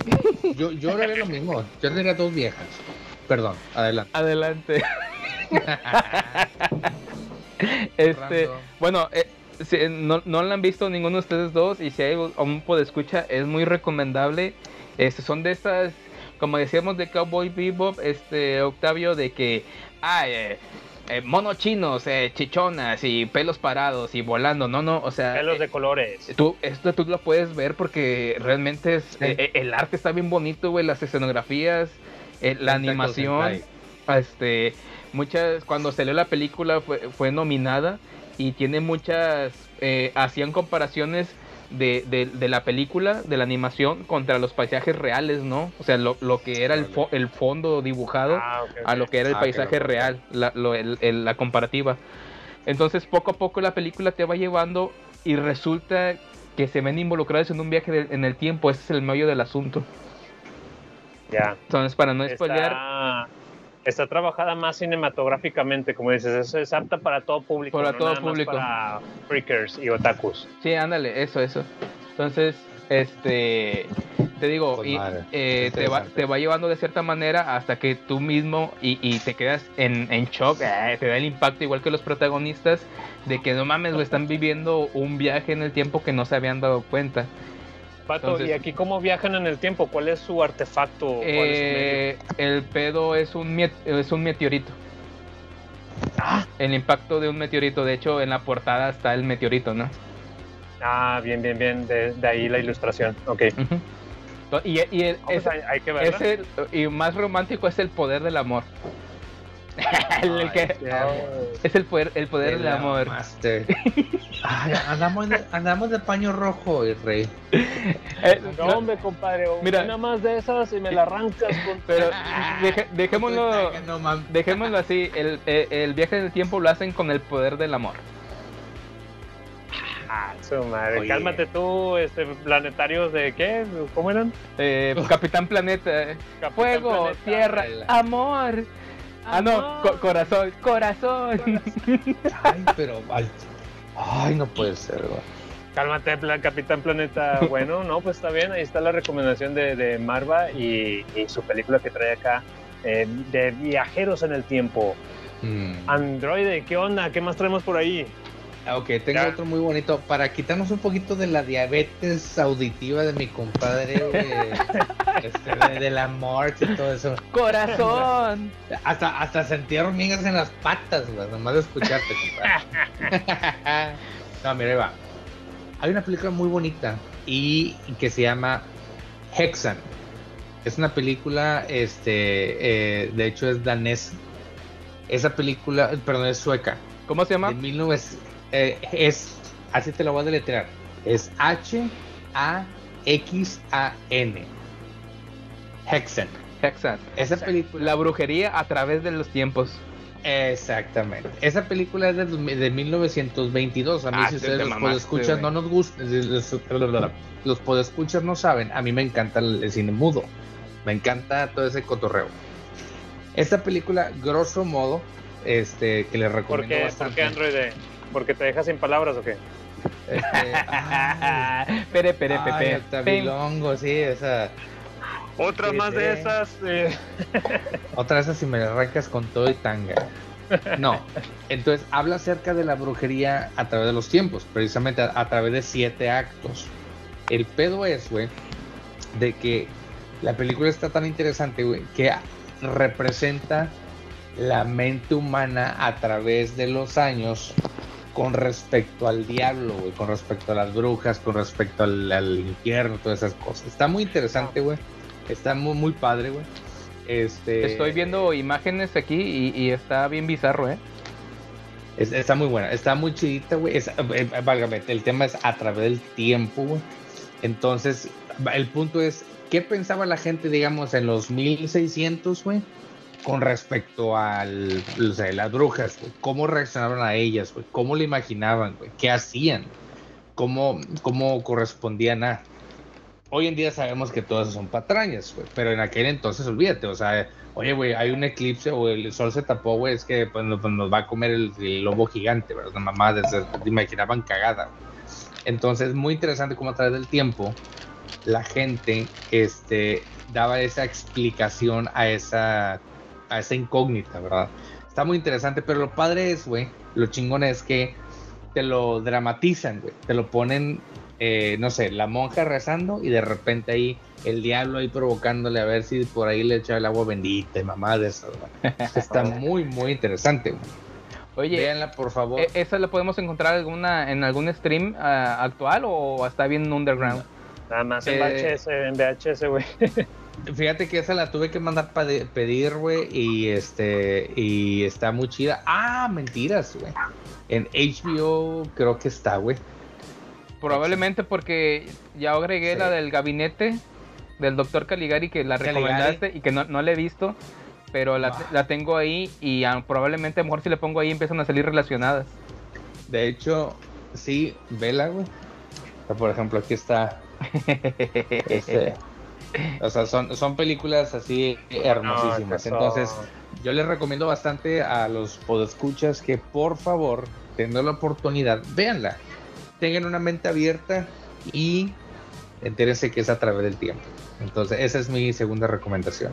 Yo, yo le haría lo mismo. Yo tendría dos viejas. Perdón, adelante. Adelante. este, bueno, eh, si, no, no la han visto ninguno de ustedes dos y si hay un escucha es muy recomendable. Este, son de estas, como decíamos de Cowboy Bebop, este Octavio, de que ay, eh, eh, monos chinos, eh, chichonas y pelos parados y volando. No, no, o sea, Pelos eh, de colores. Tú, esto tú lo puedes ver porque realmente es, eh, eh, el arte está bien bonito, güey, las escenografías, eh, la animación, este, muchas, cuando salió la película fue, fue nominada y tiene muchas, eh, hacían comparaciones de, de- de la película, de la animación contra los paisajes reales, ¿no? O sea, lo, lo que era el, fo- el fondo dibujado Ah, a lo que era el Ah, paisaje real, la, lo- el- el- la comparativa. Entonces poco a poco la película te va llevando y resulta que se ven involucrados en un viaje de- en el tiempo, ese es el meollo del asunto. Ya. Entonces para no spoilear, Está, está trabajada más cinematográficamente, como dices, eso es apta para todo público. Para no todo nada más público. Para freakers y otakus. sí, ándale, eso, eso. Entonces, este, te digo, y, eh, te, va, te va llevando de cierta manera hasta que tú mismo y, y te quedas en, en shock, eh, te da el impacto igual que los protagonistas de que no mames, güey, están viviendo un viaje en el tiempo que no se habían dado cuenta. Pato, Entonces- ¿y aquí cómo viajan en el tiempo? ¿Cuál es su artefacto? ¿Cuál es su Eh, el pedo es un, es un meteorito. Ah. El impacto de un meteorito. De hecho, en la portada está el meteorito, ¿no? Ah, bien, bien, bien. De, de ahí la ilustración. Ok. Ujú. To- Y, y el- hay, que verla. ese- y más romántico es el poder del amor. El- el que- es el poder, el poder del amor. Ay, andamos, de, andamos de paño rojo, y rey. Eh, No, no, hombre, compadre. Mira. Una más de esas y me la arrancas con... pero deje- dejémoslo, dejémoslo así. El, el- el viaje en el tiempo lo hacen con el poder del amor. Ah, su madre. Oye. Cálmate tú, este, planetarios de qué? ¿Cómo eran? Eh, Capitán Planeta. Capitán Fuego, Planeta. tierra, amor. Ah, no, co- corazón, corazón. Ay, pero. Ay, ay, no puede ser, güey. Cálmate, Pla- Capitán Planeta. Bueno, no, pues está bien. Ahí está la recomendación de, de Marva y, y su película que trae acá eh, de viajeros en el tiempo. Mm. Androide, ¿qué onda? ¿Qué más traemos por ahí? Ok, tengo Ya. otro muy bonito. Para quitarnos un poquito de la diabetes auditiva de mi compadre, este, de, de la March y todo eso. Corazón. Hasta, hasta sentí hormigas en las patas, güey, nomás de escucharte, compadre. no, mira, ahí va. Hay una película muy bonita y, que se llama Hexan. Es una película, este, eh, de hecho es danesa. Esa película, perdón, es sueca. ¿Cómo se llama? De 19 eh, es, así te lo voy a deletrear. Es H-A-X-A-N. Hexen. Hexan. Esa película. La brujería a través de los tiempos. Exactamente. Esa película es de, de 1922. A mí, Ah, si te- ustedes te los podescuchas no nos gustan, los, los podescuchas no saben, a mí me encanta el, el cine mudo. Me encanta todo ese cotorreo. Esta película, grosso modo, este, que les ¿Por recomiendo ¿Por bastante. qué Androide? ¿Porque te dejas sin palabras o qué? Este, ay, Pere, pere, ay, pepe. el tabilongo, sí, esa. Otra Sí, más de esas. eh, Otra vez si me arrancas con todo y tanga. No. Entonces habla acerca de la brujería a través de los tiempos, precisamente a, a través de siete actos. El pedo es, güey, de que la película está tan interesante, güey, que representa la mente humana a través de los años con respecto al diablo, güey, con respecto a las brujas, con respecto al, al infierno, todas esas cosas. Está muy interesante, güey. Está muy, muy padre, güey. Este, Estoy viendo imágenes aquí y, y está bien bizarro, ¿eh? Es- está muy buena, está muy chidita, güey. Es- eh, eh, válgame, el tema es a través del tiempo, güey. Entonces, el punto es, ¿qué pensaba la gente, digamos, en los 1600, güey? Con respecto al, o sea, las brujas. ¿Cómo reaccionaban a ellas? ¿Cómo le imaginaban, güey? ¿Qué hacían? ¿Cómo, cómo correspondían a? Hoy en día sabemos que todas son patrañas. Pero en aquel entonces, olvídate, o sea, oye, güey, hay un eclipse o el sol se tapó, güey, es que pues, nos, pues, nos va a comer el, lobo gigante, ¿verdad? La mamá desde, te imaginaban cagada. Entonces, muy interesante cómo a través del tiempo la gente este, daba esa explicación a esa, a esa incógnita, ¿verdad? Está muy interesante, pero lo padre es, güey, lo chingón es que te lo dramatizan, güey, te lo ponen, eh, no sé, la monja rezando y de repente ahí el diablo ahí provocándole a ver si por ahí le echa el agua bendita y mamá de eso, güey. Está muy, muy interesante, güey. Oye, Véanla, por favor. ¿e- ¿esa la podemos encontrar alguna, en algún stream ah, actual o está bien underground? Nada más en Eh, VHS, en VHS, güey. Fíjate que esa la tuve que mandar para pedir, güey, y este, y está muy chida. Ah, mentiras, güey. En HBO creo que está, güey. Probablemente porque ya agregué Sí. la del gabinete del doctor Caligari que la Caligari. recomendaste y que no, no la he visto, pero la, Ah. la tengo ahí y probablemente a lo mejor si le pongo ahí empiezan a salir relacionadas. De hecho, sí, vela, güey. Por ejemplo, aquí está. este, o sea, son, son películas así hermosísimas. No, Entonces, yo les recomiendo bastante a los podescuchas que por favor, teniendo la oportunidad, véanla. Tengan una mente abierta y entérense que es a través del tiempo. Entonces, esa es mi segunda recomendación.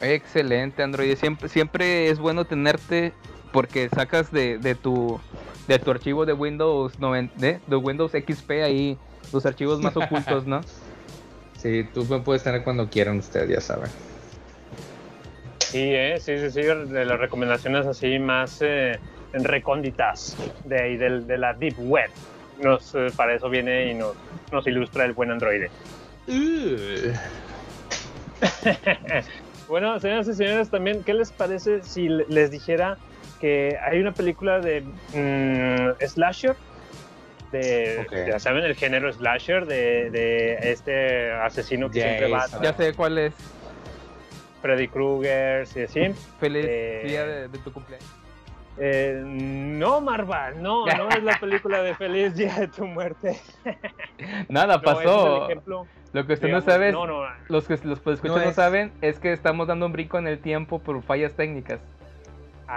Excelente, Android. Siempre, siempre es bueno tenerte porque sacas de, de tu de tu archivo de Windows 90, de, de Windows XP ahí los archivos más ocultos, ¿no? Sí, tú me puedes tener cuando quieran ustedes, ya saben. Sí, eh, sí, sí, sí, de las recomendaciones así más eh, recónditas de ahí del- de, la Deep Web. Nos, eh, para eso viene y nos, nos ilustra el buen androide. Bueno, señoras y señores, también, ¿qué les parece si le- les dijera que hay una película de mm, slasher? De. Ya saben, el género slasher de, de este asesino que siempre va Jason. Ya sé cuál es. Freddy Krueger, sí, así. Feliz Eh, día de, de tu cumpleaños. Eh, no, Marva, no, no es la película de Feliz Día de tu Muerte. Nada No, ese es pasó. el ejemplo, Lo que usted digamos, no sabe, no, no, los que los escuchan No no, saben, es que estamos dando un brinco en el tiempo por fallas técnicas.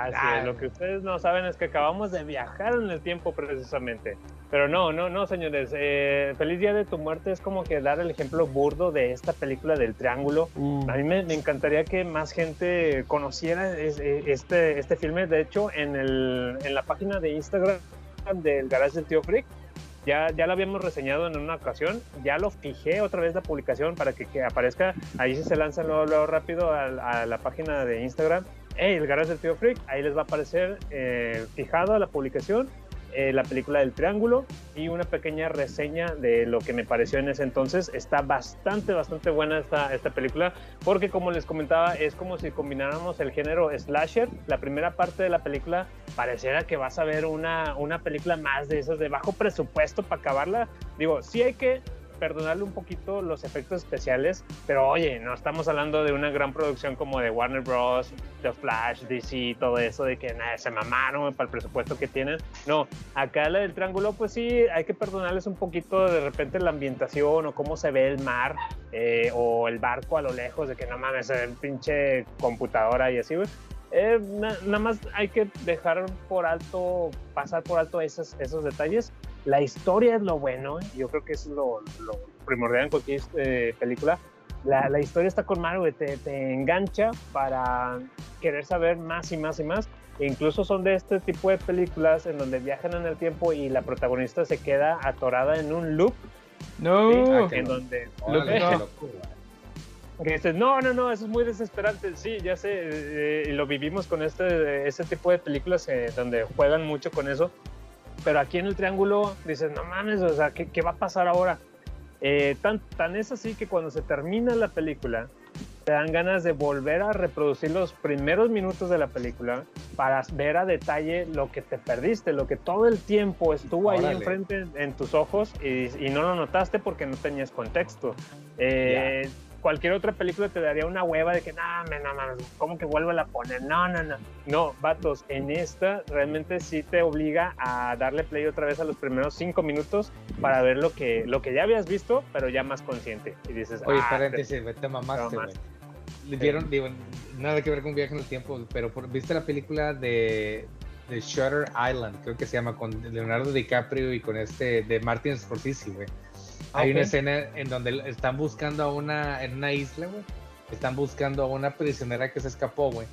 Así Ah. es, lo que ustedes no saben es que acabamos de viajar en el tiempo precisamente. Pero no, no, no, señores. eh, Feliz Día de tu Muerte es como que dar el ejemplo burdo de esta película del triángulo. A mí me, me encantaría que más gente conociera es- eh, este, este filme. De hecho, en, el, en la página de Instagram del Garage del Tío Freak, ya, ya lo habíamos reseñado en una ocasión. Ya lo fijé otra vez la publicación para que, que aparezca. Ahí si se lanzan luego, luego rápido a, a la página de Instagram. Hey, el Garage del Tío Freak. Ahí les va a aparecer eh, fijado a la publicación eh, la película del Triángulo y una pequeña reseña de lo que me pareció en ese entonces. Está bastante, bastante buena esta, esta película porque como les comentaba es como si combináramos el género slasher. La primera parte de la película pareciera que vas a ver una, una película más de esas de bajo presupuesto para acabarla. Digo, sí hay que perdonarle un poquito los efectos especiales, pero oye, no estamos hablando de una gran producción como de Warner Bros., The Flash, DC, todo eso, de que nada, se mamaron para el presupuesto que tienen. No, acá la del triángulo, pues sí, hay que perdonarles un poquito de repente la ambientación o cómo se ve el mar eh, o el barco a lo lejos, de que no mames, ve pinche computadora y así, güey. Eh, na- nada más hay que dejar por alto, pasar por alto esos, esos detalles. La historia es lo bueno, ¿eh? yo creo que es lo, lo primordial en cualquier eh, película. La, la historia está con Mario, te, te engancha para querer saber más y más y más. E incluso son de este tipo de películas en donde viajan en el tiempo y la protagonista se queda atorada en un loop, No. ¿sí? Ah, en donde no. Loco, güey. que dices, no, no, no, eso es muy desesperante. Sí, ya sé, eh, lo vivimos con este, ese tipo de películas eh, donde juegan mucho con eso. Pero aquí en el triángulo dices, no mames, o sea, ¿qué, qué va a pasar ahora? Eh, tan, tan es así que cuando se termina la película, te dan ganas de volver a reproducir los primeros minutos de la película para ver a detalle lo que te perdiste, lo que todo el tiempo estuvo ahí Órale. enfrente en tus ojos y, y no lo notaste porque no tenías contexto. Eh, Cualquier otra película te daría una hueva de que, no, me, no, mames, ¿cómo que vuelvo a poner? No, no, no. No, vatos, en esta realmente sí te obliga a darle play otra vez a los primeros cinco minutos para ver lo que, lo que ya habías visto, pero ya más consciente. Y dices, Oye, ah, paréntesis, güey, te mamaste, No, güey. Vieron, digo, nada que ver con viaje en el tiempo, pero por- ¿viste la película de, de Shutter Island? Creo que se llama, con Leonardo DiCaprio y con este, de Martin Scorsese, güey. Hay una escena en donde están buscando a una, en una isla, güey. Están buscando a una prisionera que se escapó, güey.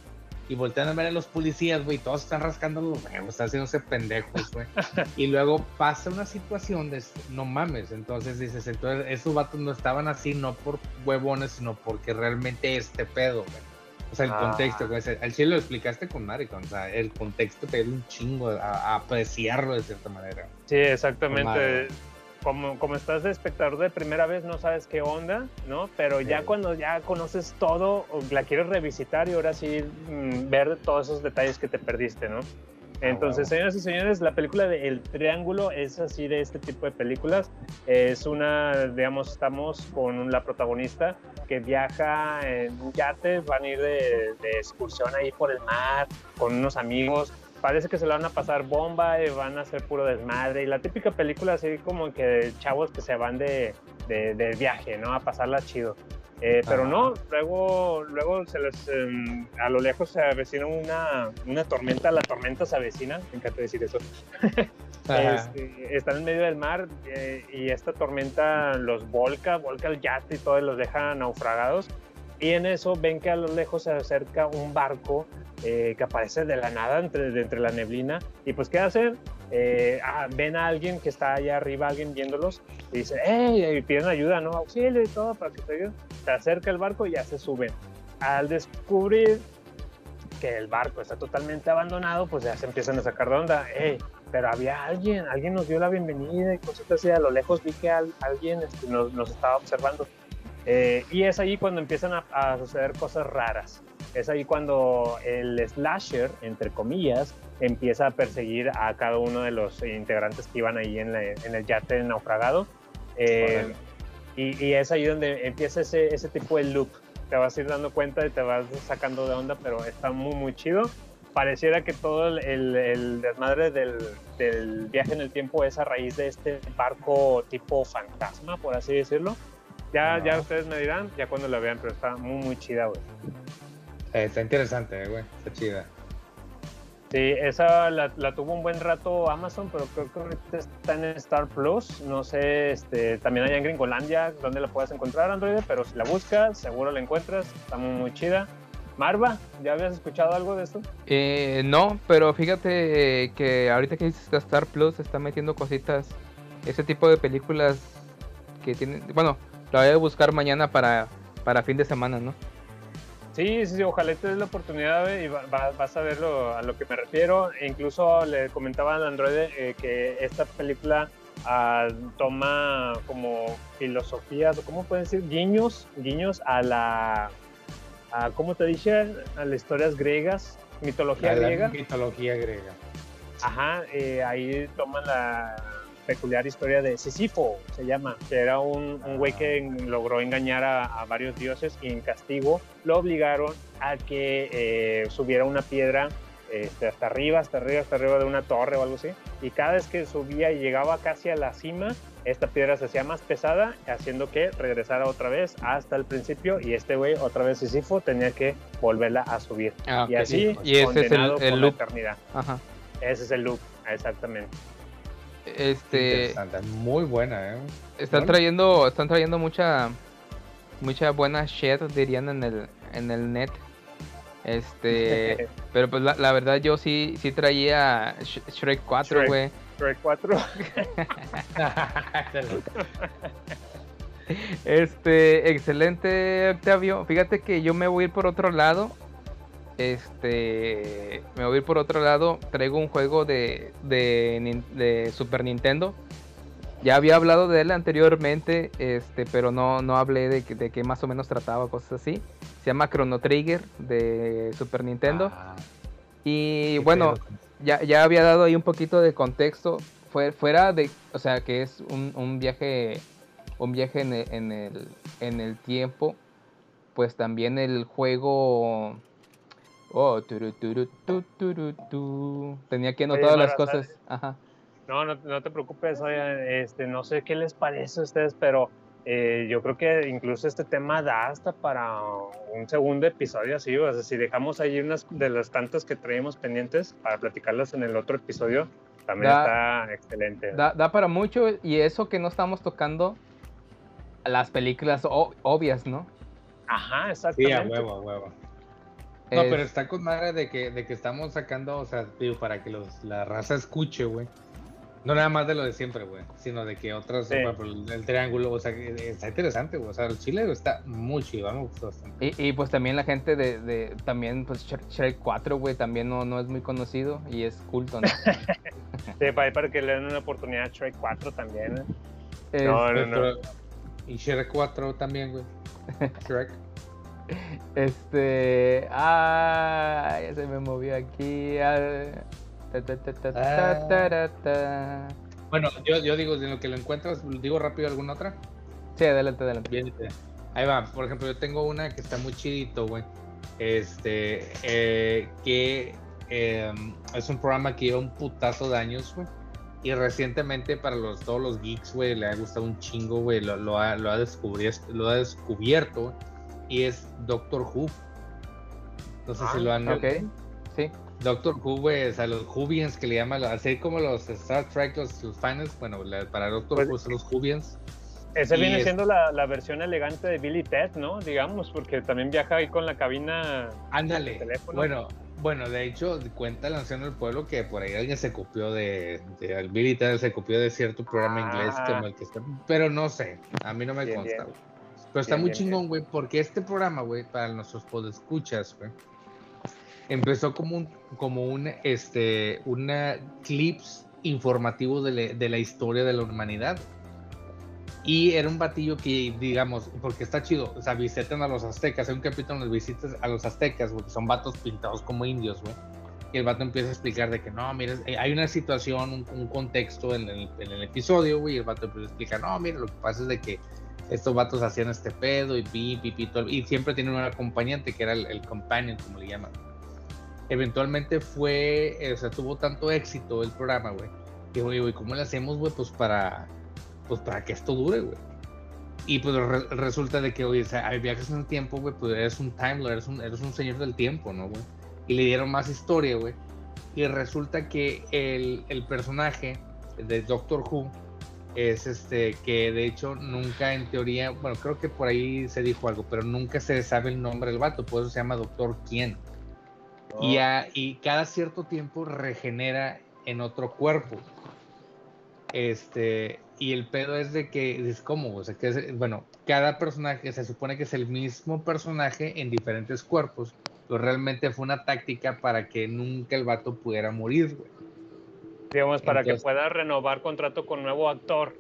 Y voltean a ver a los policías, güey. Todos están rascando los huevos, están haciéndose pendejos, güey. y luego pasa una situación de, no mames. Entonces dices, entonces esos vatos no estaban así, no por huevones, sino porque realmente este pedo, güey. O sea, el Ah. contexto, güey. Al chile lo explicaste con Maricon. O sea, el contexto te ayuda un chingo a, a apreciarlo de cierta manera. Sí, exactamente. Como, como estás de espectador de primera vez, no sabes qué onda, ¿no? Pero ya Sí. cuando ya conoces todo, la quieres revisitar y ahora sí mm, ver todos esos detalles que te perdiste, ¿no? Entonces, huevo. señoras y señores, la película de El Triángulo es así de este tipo de películas. Es una, digamos, estamos con la protagonista que viaja en un yate, van a ir de, de excursión ahí por el mar con unos amigos. Parece que se la van a pasar bomba y van a hacer puro desmadre. Y la típica película así como que de chavos que se van de, de, de viaje, ¿no? A pasarla chido. Eh, pero no, luego, luego se les, em, a lo lejos se avecina una, una tormenta, la tormenta se avecina, me encanta decir eso. Este, están en medio del mar eh, y esta tormenta los volca, volca el yate y todo y los deja naufragados. Y en eso ven que a lo lejos se acerca un barco eh, que aparece de la nada entre, de entre la neblina. Y pues, ¿qué hacen? Eh, ah, ven a alguien que está allá arriba, alguien viéndolos, y dice, ¡hey! Y piden ayuda, ¿no? Auxilio y todo para que te ayuden. Se acerca el barco y ya se suben. Al descubrir que el barco está totalmente abandonado, pues ya se empiezan a sacar de onda. ¡Hey! Pero había alguien, alguien nos dio la bienvenida y cositas así. A lo lejos vi que al- alguien este, nos, nos estaba observando. Eh, y es ahí cuando empiezan a, a suceder cosas raras. Es ahí cuando el slasher, entre comillas, empieza a perseguir a cada uno de los integrantes que iban ahí en, la- en el yate naufragado. Eh, y, y es ahí donde empieza ese, ese tipo de loop. Te vas a ir dando cuenta y te vas sacando de onda, pero está muy, muy chido. pareciera que todo el, el- el desmadre del, del viaje en el tiempo es a raíz de este barco tipo fantasma, por así decirlo. Ya, ya ustedes me dirán, ya cuando la vean, pero está muy, muy chida, güey. Eh, está interesante, eh, güey. Está chida. Sí, esa la, la tuvo un buen rato Amazon, pero creo que ahorita está en Star Plus. No sé, este, también allá en Gringolandia, donde la puedes encontrar, Android, pero si la buscas, seguro la encuentras. Está muy, muy chida. Marva, ¿ya habías escuchado algo de esto? Eh, no, pero fíjate que ahorita que dices que Star Plus está metiendo cositas, ese tipo de películas que tienen, bueno, la voy a buscar mañana para, para fin de semana, ¿no? Sí, sí, sí, ojalá te des la oportunidad y va- va- vas a ver lo- a lo que me refiero. E incluso le comentaba al Android eh, que esta película ah, toma como filosofías, o cómo pueden decir, guiños, guiños a la, a, ¿cómo te dije? A las historias griegas, mitología La, la griega. mitología griega. Ajá, eh, ahí toman la peculiar historia de Sísifo, se llama, que era un, un güey que en- logró engañar a, a varios dioses y en castigo lo obligaron a que eh, subiera una piedra este, hasta arriba, hasta arriba, hasta arriba de una torre o algo así. Y cada vez que subía y llegaba casi a la cima, esta piedra se hacía más pesada, haciendo que regresara otra vez hasta el principio y este güey, otra vez Sísifo, tenía que volverla a subir. Ah, y así, Y ese es el- el loop. la eternidad. Ajá. Ese es el loop, exactamente. Este, Interesante, muy buena, ¿eh? están trayendo, están trayendo mucha, mucha buena shit, dirían en el, en el net. Este, pero pues la, la verdad yo sí, sí traía Sh- Shrek 4, Shrek. güey. Shrek 4. Este, excelente, Octavio. Fíjate que yo me voy a ir por otro lado. Este, me voy a ir por otro lado. Traigo un juego de, de, Super Nintendo. Ya había hablado de él anteriormente, este, pero no, no hablé de, que- de qué más o menos trataba, cosas así. Se llama Chrono Trigger de Super Nintendo. Ah, y bueno, ya, ya había dado ahí un poquito de contexto. Fue, fuera de, o sea, que es un, un viaje, un viaje en el, en el, en el tiempo. Pues también el juego. Oh, turu, turu, tu. Tenía aquí anotadas las cosas. Ajá. No, no, no te preocupes, oye, este, no sé qué les parece a ustedes, pero eh, yo creo que incluso este tema da hasta para un segundo episodio así, o sea, si dejamos ahí unas de las tantas que traemos pendientes para platicarlas en el otro episodio, también Da- está excelente. Da, da para mucho. Y eso que no estamos tocando las películas o- obvias, ¿no? Ajá, Sí, exactamente. a huevo, a huevo. No, Es- pero está con madre de que, de que estamos sacando, o sea, digo, para que los, la raza escuche, güey. No nada más de lo de siempre, güey, sino de que otras, Sí. el, triángulo, o sea, que está interesante, güey. O sea, el chile está muy chido, me gustó bastante. Y, y, pues también la gente de, de también pues Shrek, Shrek 4, güey, también no, no es muy conocido y es culto, ¿no? Sí, para, para que le den una oportunidad a Shrek 4 también. ¿eh? Es- No, no, no. Pero- y Shrek 4 también, güey. Shrek. Este. Ah, ya se me movió aquí. ah, ta, ta, ta. Bueno, yo, yo digo, en lo que lo encuentras, digo rápido alguna otra. Sí, adelante, adelante. Bien. Ahí va, por ejemplo, yo tengo una que está muy chidito, güey. Este, eh, que eh, es un programa que lleva un putazo de años, güey. Y recientemente para los, todos los geeks, güey, le ha gustado un chingo, güey. Lo, lo ha, lo, ha lo ha descubierto, güey, Y es Doctor Who. No sé Ah, si lo han... Ok, sí. Doctor Who, güey, o sea, los Whovians que le llaman, así como los Star Trek, los, los fans, bueno, la- para Doctor Pues- Who son los Whovians. Ese viene es- siendo la, la versión elegante de Billy Ted, ¿no? Digamos, porque también viaja ahí con la cabina. Ándale. Bueno, bueno, de hecho, cuenta la anciano del pueblo que por ahí alguien se copió de, de Ted se copió de cierto programa Ah. inglés como el que está, pero no sé, a mí no me Bien, consta. bien. Pero está Bien, muy bien, chingón, güey, porque este programa, güey, para nuestros podescuchas, güey, empezó como un, como un, este, una clips informativo de, la- de la historia de la humanidad. Y era un batillo que, digamos, porque está chido, o sea, visitan a los aztecas. Hay un capítulo donde visitas a los aztecas, porque son vatos pintados como indios, güey. Y el vato empieza a explicar de que no, mira, eh, hay una situación, un, un contexto en el, en el episodio, güey. Y el vato empieza a explicar, no, mira, lo que pasa es de que estos vatos hacían este pedo y pi, pi, pi, todo- y siempre tienen un acompañante que era el, el companion, como le llaman. eventualmente fue, o sea, tuvo tanto éxito el programa, güey. Que, güey, ¿cómo le hacemos, güey? Pues para, pues para que esto dure, güey. Y pues re- resulta de que, oye, o sea, hay viajes en el tiempo, güey, pues eres un Time Lord, eres un, eres un señor del tiempo, ¿no, güey? Y le dieron más historia, güey. Y resulta que el, el personaje de Doctor Who es este, que de hecho nunca en teoría, bueno, creo que por ahí se dijo algo, pero nunca se sabe el nombre del vato, por eso se llama Doctor Quién. Y, a- y cada cierto tiempo regenera en otro cuerpo. Este, y el pedo es de que es como, o sea, que es, bueno, cada personaje se supone que es el mismo personaje en diferentes cuerpos, pero realmente fue una táctica para que nunca el vato pudiera morir, güey. Digamos, para Entonces- que pueda renovar contrato con nuevo actor.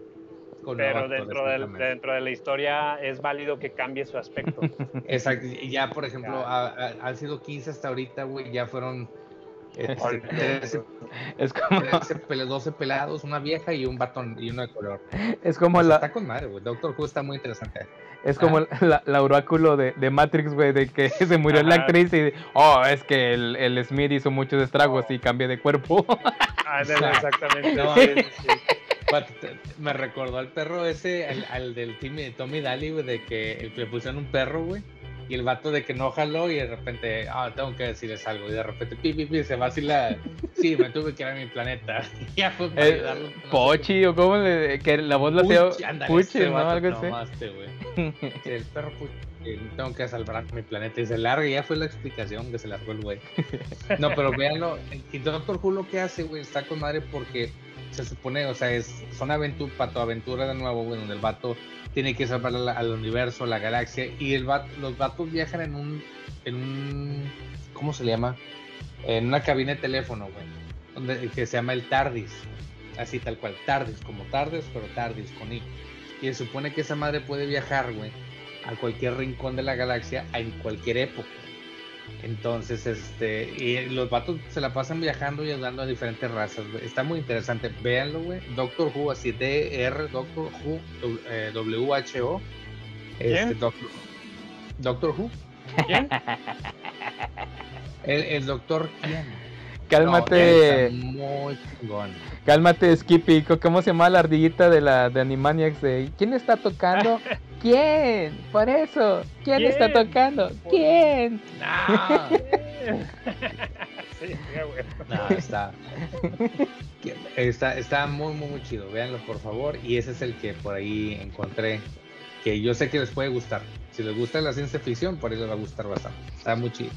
Con pero nuevo actor, dentro, del- exactamente. dentro de la historia es válido que cambie su aspecto. Exacto, y ya por ejemplo, ha- ha- han sido 15 hasta ahorita, güey, ya fueron este, 13, Es como, 13 pele- 12 pelados, una vieja y un batón y uno de color. es como sea, la, Está con madre, güey. Doctor Who está muy interesante. es como la, la oráculo de, de Matrix, güey, de que se murió la actriz y, oh, es que el, el Smith hizo muchos estragos y cambié de cuerpo. Ah, exactamente. No, sí, sí, sí. But, te- me recordó al perro ese, al, al del Timmy, Tommy Daly, güey, de que el- le pusieron un perro, güey. Y el vato de que no jaló y de repente, ah, tengo que decirles algo. Y de repente, pi, pi, pi, se va así la. Sí, me tuve que ir a mi planeta. Y ya fue para Eh, ayudarlo. no sé Pochi, o cómo le, que la voz la ándale, Puchi, ese ¿no? Algo así. Sí, el perro Puchi, tengo que salvar mi planeta y se larga, y ya fue la explicación que se largó el güey. No, pero véanlo, y Doctor Who lo que hace, güey, está con madre porque se supone, o sea, es, son aventuras, pato aventura de nuevo, güey, donde el vato tiene que salvar al, universo, la galaxia, y el vato, los vatos viajan en un, en un, ¿cómo se llama? En una cabina de teléfono, güey, donde, que se llama el TARDIS, así tal cual, TARDIS, como TARDIS, pero TARDIS con I. Y se supone que esa madre puede viajar, güey, a cualquier rincón de la galaxia, en cualquier época. Entonces, este, y los vatos se la pasan viajando y ayudando a diferentes razas, güey. Está muy interesante. Véanlo, güey. Doctor Who, así DR, Doctor Who, W- eh, W-H-O. Este. Doctor, Doctor Who. ¿Quién? El, el Doctor quién. Cálmate, No, muy chingón. cálmate, Skippy. ¿Cómo se llama la ardillita de la de Animaniacs? De, ¿Quién está tocando? ¿Quién? Por eso. ¿Quién, está tocando? ¿Quién? No. Sí. No, está, está, está muy, muy, muy chido. Véanlo, por favor. Y ese es el que por ahí encontré. Que yo sé que les puede gustar. Si les gusta la ciencia ficción, por ahí les va a gustar bastante. Está muy chido.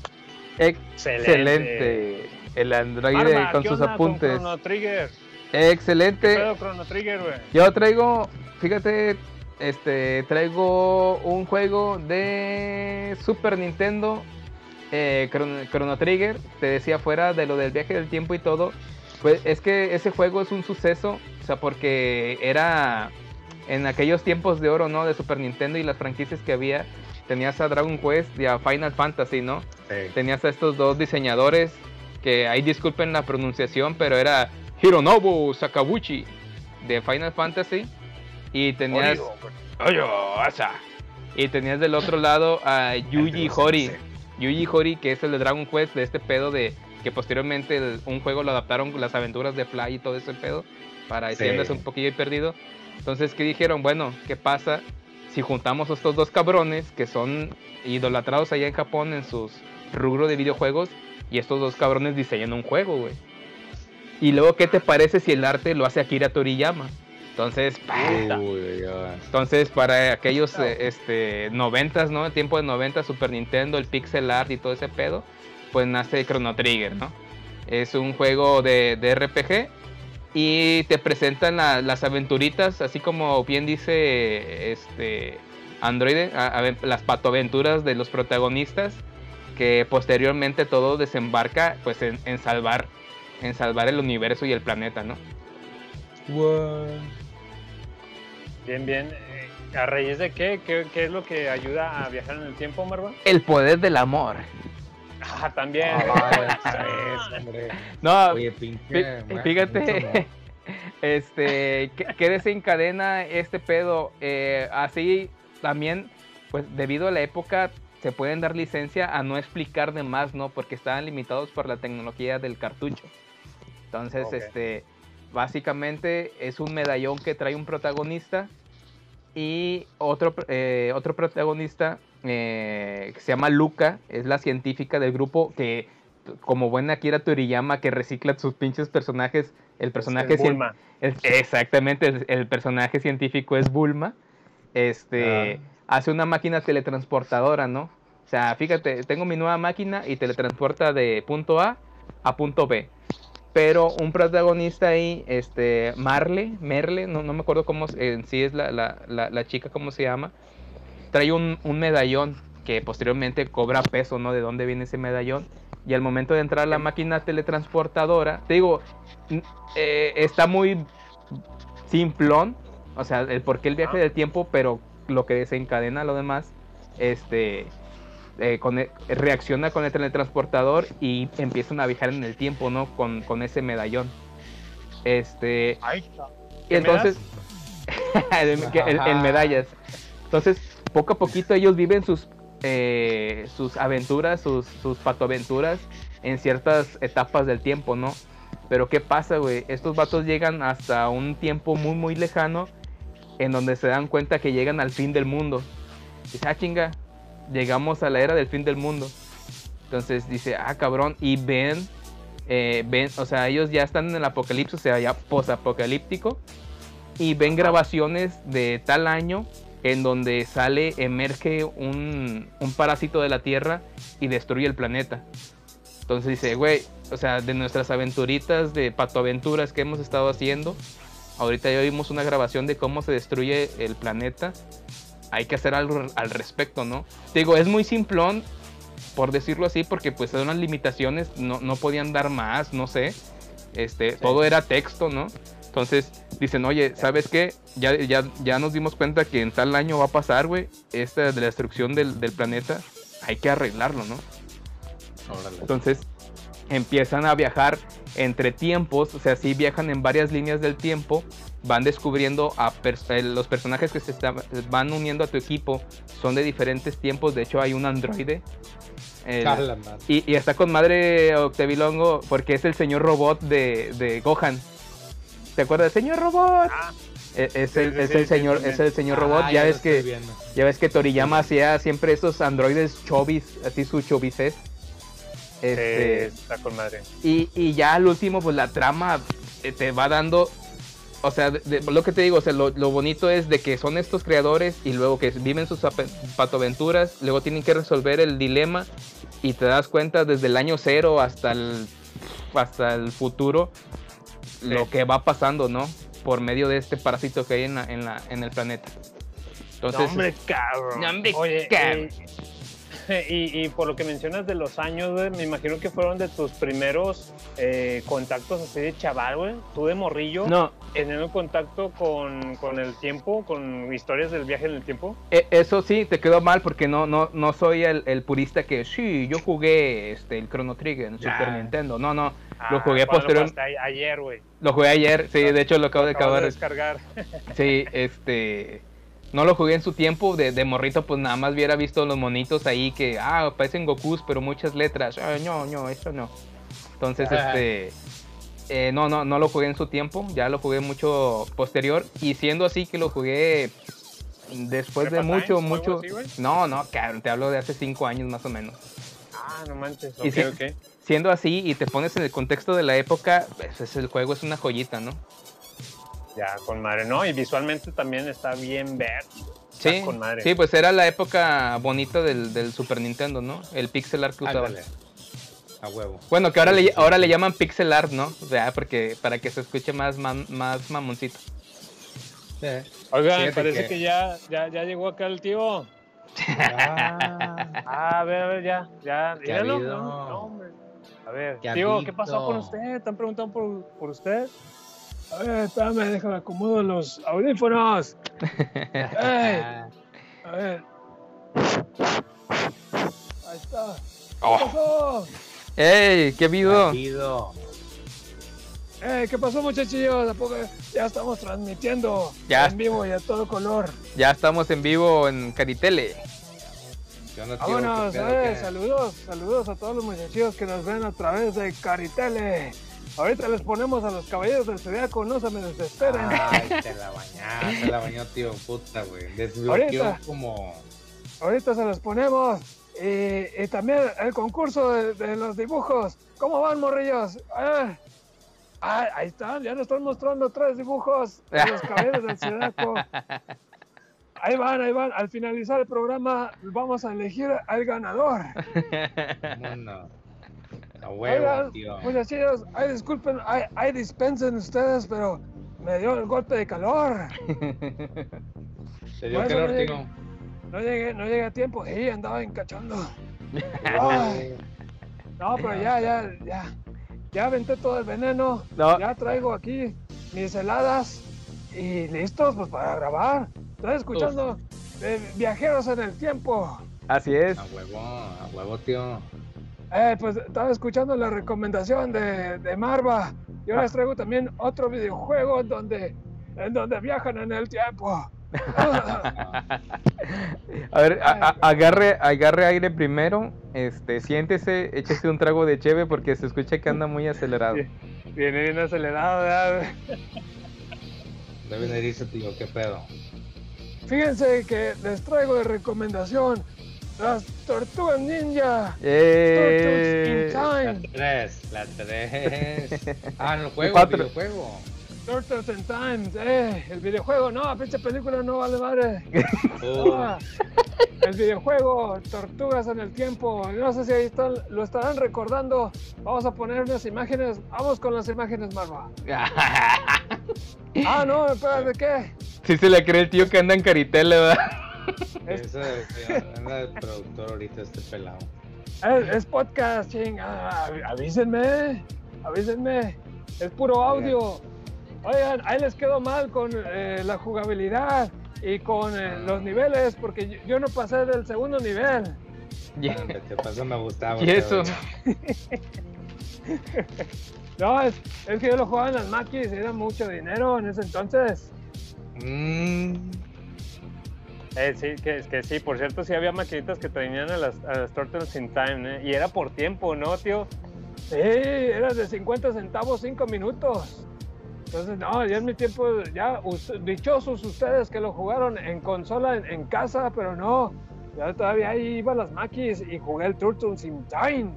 Excelente. El androide Arma, con ¿qué sus onda apuntes. Chrono Trigger. ¿Qué Excelente. pedo Chrono Trigger, güey? Yo traigo, fíjate, este, traigo un juego de Super Nintendo, eh, Chrono, Chrono Trigger. Te decía fuera de lo del viaje del tiempo y todo. Pues es que ese juego es un suceso, o sea, porque era en aquellos tiempos de oro, ¿no? De Super Nintendo y las franquicias que había. Tenías a Dragon Quest y a Final Fantasy, ¿no? Tenías a estos dos diseñadores que ahí disculpen la pronunciación, pero era Hironobu Sakaguchi de Final Fantasy y tenías y tenías del otro lado a Yuji Hori. Yuji Hori que es el de Dragon Quest de este pedo de que posteriormente el- un juego lo adaptaron las aventuras de Fly y todo ese pedo para Sí. andas un poquillo ahí perdido. Entonces, ¿qué dijeron? Bueno, ¿qué pasa si juntamos a estos dos cabrones que son idolatrados allá en Japón en sus rubro de videojuegos y estos dos cabrones diseñan un juego, güey? Y luego, ¿qué te parece si el arte lo hace Akira Toriyama? Entonces, entonces para aquellos eh, este, 90s, ¿no? El tiempo de 90, Super Nintendo, el pixel art y todo ese pedo, pues nace Chrono Trigger, ¿no? Es un juego de, de RPG y te presentan la- las aventuritas, así como bien dice este Android, a- a- las patoaventuras de los protagonistas, que posteriormente todo desembarca pues en, en salvar en salvar el universo y el planeta, ¿no? Bien, bien. Eh, ¿A raíz de qué? qué? qué es lo que ayuda a viajar en el tiempo, Marva? El poder del amor. Ah, también. Ah, hombre. No, Oye, pinche. Fíjate, este, ¿qué, qué desencadena este pedo? Eh, así también, pues debido a la época, se pueden dar licencia a no explicar de más, ¿no? Porque estaban limitados por la tecnología del cartucho. Entonces, este, básicamente es un medallón que trae un protagonista y otro, eh, otro protagonista eh, que se llama Luca, es la científica del grupo que, como buena Akira Toriyama, que recicla sus pinches personajes, el personaje Es Bulma. exactamente, el, el personaje científico es Bulma. Este hace una máquina teletransportadora, ¿no? O sea, fíjate, tengo mi nueva máquina y teletransporta de punto A a punto B. Pero un protagonista ahí, este, Marle, Merle, no, no me acuerdo cómo en sí es la, la, la, la chica, cómo se llama, trae un, un medallón que posteriormente cobra peso, ¿no? De dónde viene ese medallón. Y al momento de entrar a la máquina teletransportadora, te digo, eh, está muy simplón, o sea, el por qué el viaje del tiempo, pero lo que desencadena lo demás, este, eh, con e- reacciona con el teletransportador y empiezan a viajar en el tiempo, ¿no? Con, con ese medallón. Este, Ay, y ¿qué me entonces, el, que- el- el medallas. Entonces, poco a poquito ellos viven sus, eh, sus aventuras, sus, sus patoaventuras en ciertas etapas del tiempo, ¿no? Pero ¿qué pasa, güey? Estos vatos llegan hasta un tiempo muy, muy lejano en donde se dan cuenta que llegan al fin del mundo. Dice, ah, chinga, llegamos a la era del fin del mundo. Entonces dice, ah, cabrón, y ven, eh, ven, o sea, ellos ya están en el apocalipsis, o sea, ya posapocalíptico, y ven grabaciones de tal año en donde sale, emerge un, un parásito de la Tierra y destruye el planeta. Entonces dice, güey, o sea, de nuestras aventuritas, de patoaventuras que hemos estado haciendo, ahorita ya vimos una grabación de cómo se destruye el planeta. Hay que hacer algo al respecto, ¿no? Te digo, es muy simplón, por decirlo así, porque pues eran las limitaciones, no, no podían dar más, no sé. Este, todo era texto, ¿no? Entonces dicen, oye, ¿sabes qué? Ya, ya, ya nos dimos cuenta que en tal año va a pasar, güey, esta de la destrucción del, del planeta, hay que arreglarlo, ¿no? Órale. Entonces empiezan a viajar entre tiempos, o sea, sí viajan en varias líneas del tiempo, van descubriendo a pers- eh, los personajes que se están- van uniendo a tu equipo, son de diferentes tiempos, de hecho hay un androide. el- y, y está con madre Octavilongo porque es el señor robot de, de Gohan. ¿Te acuerdas? Señor robot. Es, sí, el, sí, es el sí, señor, es el señor robot. Ah, ya ves que viendo. ya ves que Toriyama hacía siempre esos androides chovis, así su chovices. Este, está con madre. y, y ya al último, pues la trama te va dando. O sea, de- de- lo que te digo, o sea, lo, lo bonito es de que son estos creadores y luego que viven sus patoaventuras, luego tienen que resolver el dilema y te das cuenta desde el año cero hasta el, hasta el futuro lo que va pasando, ¿no? Por medio de este parásito que hay en, la- en, la, en el planeta. Entonces, no, hombre, cabrón. No, hombre, Oye, cabrón. eh, y, y por lo que mencionas de los años, güey, me imagino que fueron de tus primeros eh, contactos así de chaval, güey. Tú de morrillo, no, teniendo contacto con, con el tiempo, con historias del viaje en el tiempo. E- Eso sí, te quedó mal porque no, no, no soy el, el purista que sí, yo jugué este, el Chrono Trigger en Ya. Super Nintendo. No, no, lo Ah, jugué ¿cuándo posterior. jugaste? A- Ayer, güey. Lo jugué ayer, sí, de hecho lo acabo de Acabas de acabar. descargar. Sí, este. No lo jugué en su tiempo, de, de morrito, pues nada más hubiera visto los monitos ahí que, ah, parecen Gokus, pero muchas letras. Ah, no, no, eso no. Entonces, este. eh, no, no, no lo jugué en su tiempo, ya lo jugué mucho posterior. Y siendo así que lo jugué después de ¿Prepa mucho, mucho. así? No, no, cabrón, te hablo de hace cinco años más o menos. Ah, no manches. Ok, ok. Siendo así y te pones en el contexto de la época, pues es- el juego es una joyita, ¿no? Ya, con madre, ¿no? Y visualmente también está bien ver. Sí, con madre. sí, pues era la época bonita del, del Super Nintendo, ¿no? El pixel art que usaba. Ándale. A huevo. Bueno, que ahora, Sí, le, ahora le llaman pixel art, ¿no? O sea, porque para que se escuche más, mam- más mamoncito. Sí. Oigan, Fíjate parece que- que, ya, ya, ya llegó acá el tío. Ah, Ah, a ver, a ver, ya, ya. ¿Qué? No, no, hombre. A ver, ¿Qué tío, ¿qué pasó con usted? ¿Están preguntando por, por usted? A ver, espérame, déjame acomodo los audífonos. Ey, a ver. Ahí está. ¿Qué Oh. pasó? ¡Ey! ¡Qué vivo! Ey, ¿qué pasó, muchachillos? ¿A poco ya estamos transmitiendo Ya. en vivo y a todo color? Ya estamos en vivo en Caritele. ¿Qué tío? Vámonos, ¿Qué eh, qué? saludos, saludos a todos los muchachos que nos ven a través de Caritele. Ahorita les ponemos a los caballeros del Zodiaco, no se me desesperen. Ay, te la bañaste, te la bañó, tío, puta, güey. Desbloqueó Ahorita. como... Ahorita se los ponemos. Y, y también el concurso de, de los dibujos. ¿Cómo van, morrillos? Ah, ah, ahí están, ya nos están mostrando tres dibujos de los caballeros del Zodiaco. Ahí van, ahí van. Al finalizar el programa vamos a elegir al ganador. ¿Cómo no? A huevo, Oigan, tío. muchachos, ay, disculpen, ay, ay, dispensen ustedes, pero me dio el golpe de calor. ¿Te dio calor, no tío? No llegué, no llegué a tiempo, sí, andaba encachondo. Ay, no, pero ya, ya, ya. Ya aventé todo el veneno. No. Ya traigo aquí mis heladas y listos pues para grabar. Estoy escuchando eh, Viajeros en el Tiempo. Así es. A huevo, a huevo, tío. Eh, pues estaba escuchando la recomendación de, de Marva. Yo Ah. les traigo también otro videojuego en donde, en donde viajan en el tiempo. A ver, a- a- agarre, agarre aire primero, este, siéntese, échese un trago de cheve porque se escucha que anda muy acelerado. Viene bien acelerado, ¿verdad? Debe de irse, tío, qué pedo. Fíjense que les traigo de recomendación las tortugas ninja. Eh, Turtles La in Time. tres, la tres. Ah, en el juego, el videojuego. Turtles in Time. Eh, el videojuego, no, pinche película no vale madre. Oh, el videojuego, Tortugas en el Tiempo. No sé si ahí están, lo estarán recordando. Vamos a poner unas imágenes. Vamos con las imágenes, Marva. Ah, no, espérate, ¿qué? Sí se le cree el tío que anda en caritela, ¿verdad? Ese anda de productor ahorita este pelado. Es, es podcast, ching. Ah, avísenme, avísenme. Es puro audio. Oigan, ahí les quedó mal con eh, la jugabilidad y con eh, los niveles, porque yo, yo no pasé del segundo nivel. Ya- Hombre, ¿Qué pasa? Me gustaba. Y eso. No, es, es que yo lo jugaba en las maquis, era mucho dinero en ese entonces. Mm, Eh, sí, que, que sí, por cierto, sí había maquinitas que tenían a las, a las Turtles in Time, ¿eh? Y era por tiempo, ¿no, tío? Sí, era de 50 centavos 5 minutos. Entonces, no, ya en mi tiempo, ya us- dichosos ustedes que lo jugaron en consola, en, en casa, pero no. Ya todavía ahí iba a las maquis y jugué el Turtles in Time.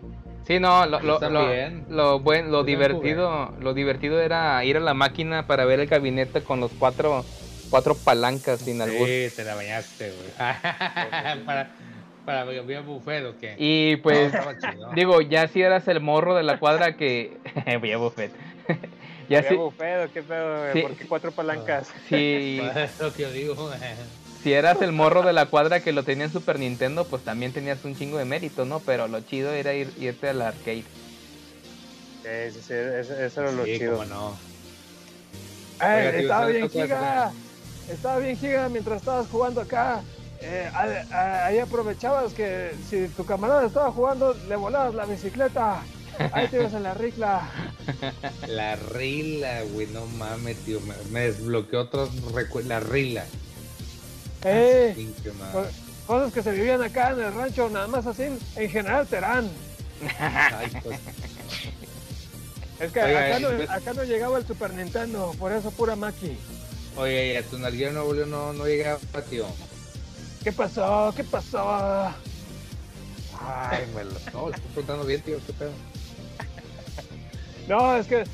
Sí, no, lo, lo, lo, bien. lo buen, lo divertido, lo divertido era ir a la máquina para ver el gabinete con los cuatro, cuatro palancas sin albur. sí, te la bañaste, güey. para, para ver buffet o qué. Y pues, No, estaba chido. digo, ya si eras el morro de la cuadra que... Voy a buffet. ya ¿Qué si, pedo, qué pedo, güey? Sí. ¿Por qué cuatro palancas? si, Es lo que yo digo, güey. si eras el morro de la cuadra que lo tenía en Super Nintendo, pues también tenías un chingo de mérito, ¿no? Pero lo chido era ir, irte al arcade. Sí, sí, sí, eso, eso era lo Sí, chido. cómo no. Eh, Oiga, tío, estaba ¿sabes bien hacer? Estaba bien giga mientras estabas jugando acá. Eh, a- a- ahí aprovechabas que si tu camarada estaba jugando, le volabas la bicicleta. Ahí te ibas en la ricla. La rila, güey, no mames, tío. Me, me desbloqueó otros recuerdos. La rila. Eh, Pinche madre. co- cosas que se vivían acá en el rancho, nada más así, en general Terán. Ay, pues, Es que Oiga, acá, eh, no, pues- acá no llegaba el Super Nintendo, por eso pura maqui. Oye, tu nalguero Nuevo León no, no llegaba, tío. ¿Qué pasó? ¿Qué pasó? Ay, me lo no, estoy preguntando bien, tío, qué pedo. No, es que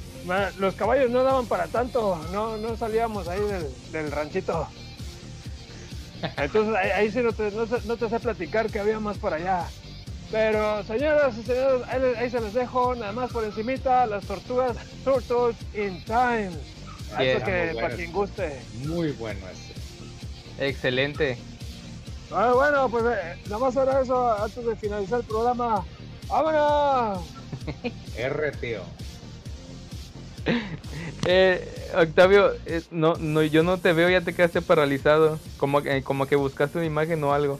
los caballos no daban para tanto, no, no salíamos ahí del, del ranchito. Entonces ahí, ahí sí no te, no, sé- no te sé platicar que había más por allá. Pero señoras y señores, ahí se les dejo, nada más por encimita, las tortugas Turtles in Time. Para, que, Muy bueno. para quien guste. Muy bueno ese. Excelente. Ah, bueno, pues eh, nada más era eso antes de finalizar el programa. ¡Vámonos! R, tío. Eh, Octavio, eh, no, no, yo no te veo, ya te quedaste paralizado. Como, que- como que buscaste una imagen o algo.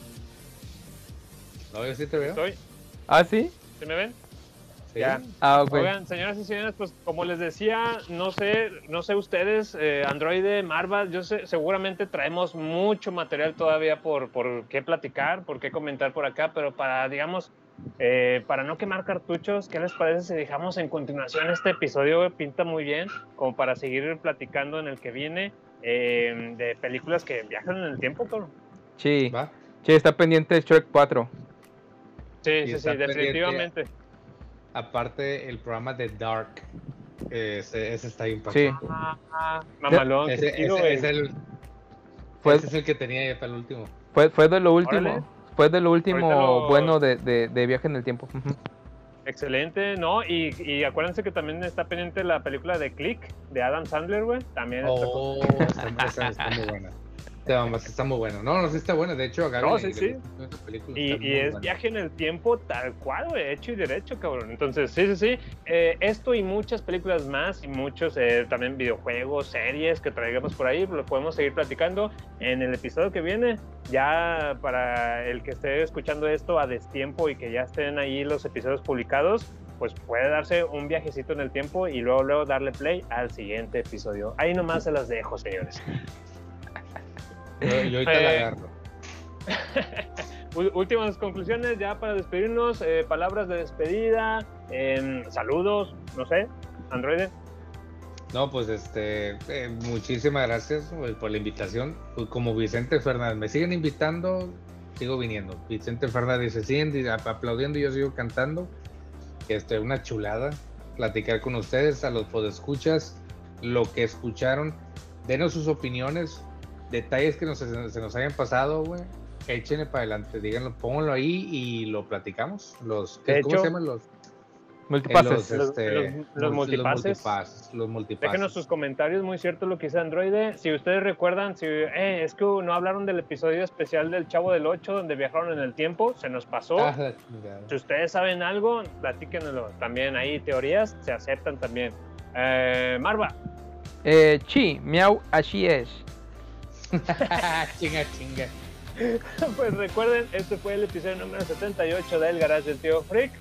No, yo sí te veo. ¿Estoy? ¿Ah, sí? ¿Sí me ven? Sí. Ya. Ah. Oigan, señoras y señores, pues como les decía, no sé, no sé ustedes, eh, Android, Marva, yo sé, seguramente traemos mucho material todavía por, por qué platicar, por qué comentar por acá, pero para, digamos, eh, para no quemar cartuchos, ¿qué les parece si dejamos en continuación este episodio? Pinta muy bien, como para seguir platicando en el que viene eh, de películas que viajan en el tiempo, cabrón. Sí. ¿Va? Sí, está pendiente Shrek 4. Sí, Y sí, sí, definitivamente. Aparte, el programa de Dark. Ese, ese está Sí. impactante. Ah, mamalón, Ese, ese güey. es el, Fue, ese es el que tenía ya para el último. fue, fue de lo último. Órale. Fue de lo último lo- bueno de, de, de viaje en el tiempo. Excelente, ¿no? Y, y acuérdense que también está pendiente la película de Click de Adam Sandler, güey. También está- Oh, está, está- está muy buena. Está muy buena. No, no, sí está buena. De hecho, a Gaby No, sí, sí. película, Y, y es buena. viaje en el tiempo tal cual, güey, hecho y derecho, cabrón. Entonces, sí, sí, sí. Eh, esto y muchas películas más y muchos eh, también videojuegos, series que traigamos por ahí, lo podemos seguir platicando en el episodio que viene. Ya para el que esté escuchando esto a destiempo y que ya estén ahí los episodios publicados, pues puede darse un viajecito en el tiempo y luego, luego darle play al siguiente episodio. Ahí nomás se las dejo, señores. Yo, yo ahorita la Eh, agarro. Últimas conclusiones ya para despedirnos, eh, palabras de despedida, em, saludos, no sé, Android. No, pues este, eh, muchísimas gracias por la invitación. Pues, como Vicente Fernández, me siguen invitando, sigo viniendo. Vicente Fernández se siguen di- ap- aplaudiendo y yo sigo cantando. Este, una chulada platicar con ustedes, a los podescuchas, lo que escucharon. Denos sus opiniones, detalles que nos, se nos hayan pasado, güey. Échenle para adelante, díganlo, pónganlo ahí y lo platicamos. Los, ¿Cómo hecho, se llaman los? Multipases. Eh, Los- este, los- los mul- multipases. multipases, Los multipases. Déjenos sus comentarios, muy cierto lo que dice Android. Si ustedes recuerdan, si eh, es que no hablaron del episodio especial del Chavo del 8 donde viajaron en el tiempo, se nos pasó. Ah. Si ustedes saben algo, platíquenlo. También ahí teorías se aceptan también. Eh, Marva, Eh, chi, miau, así es. chinga, chinga. pues recuerden, este fue el episodio número 78 del Garage del Tío Freak.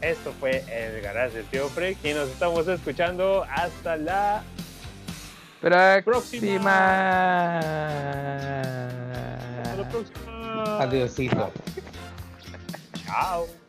Esto fue el Garage del Tío Freak y nos estamos escuchando hasta la Próxima. hasta la próxima. Adiosito. Chao.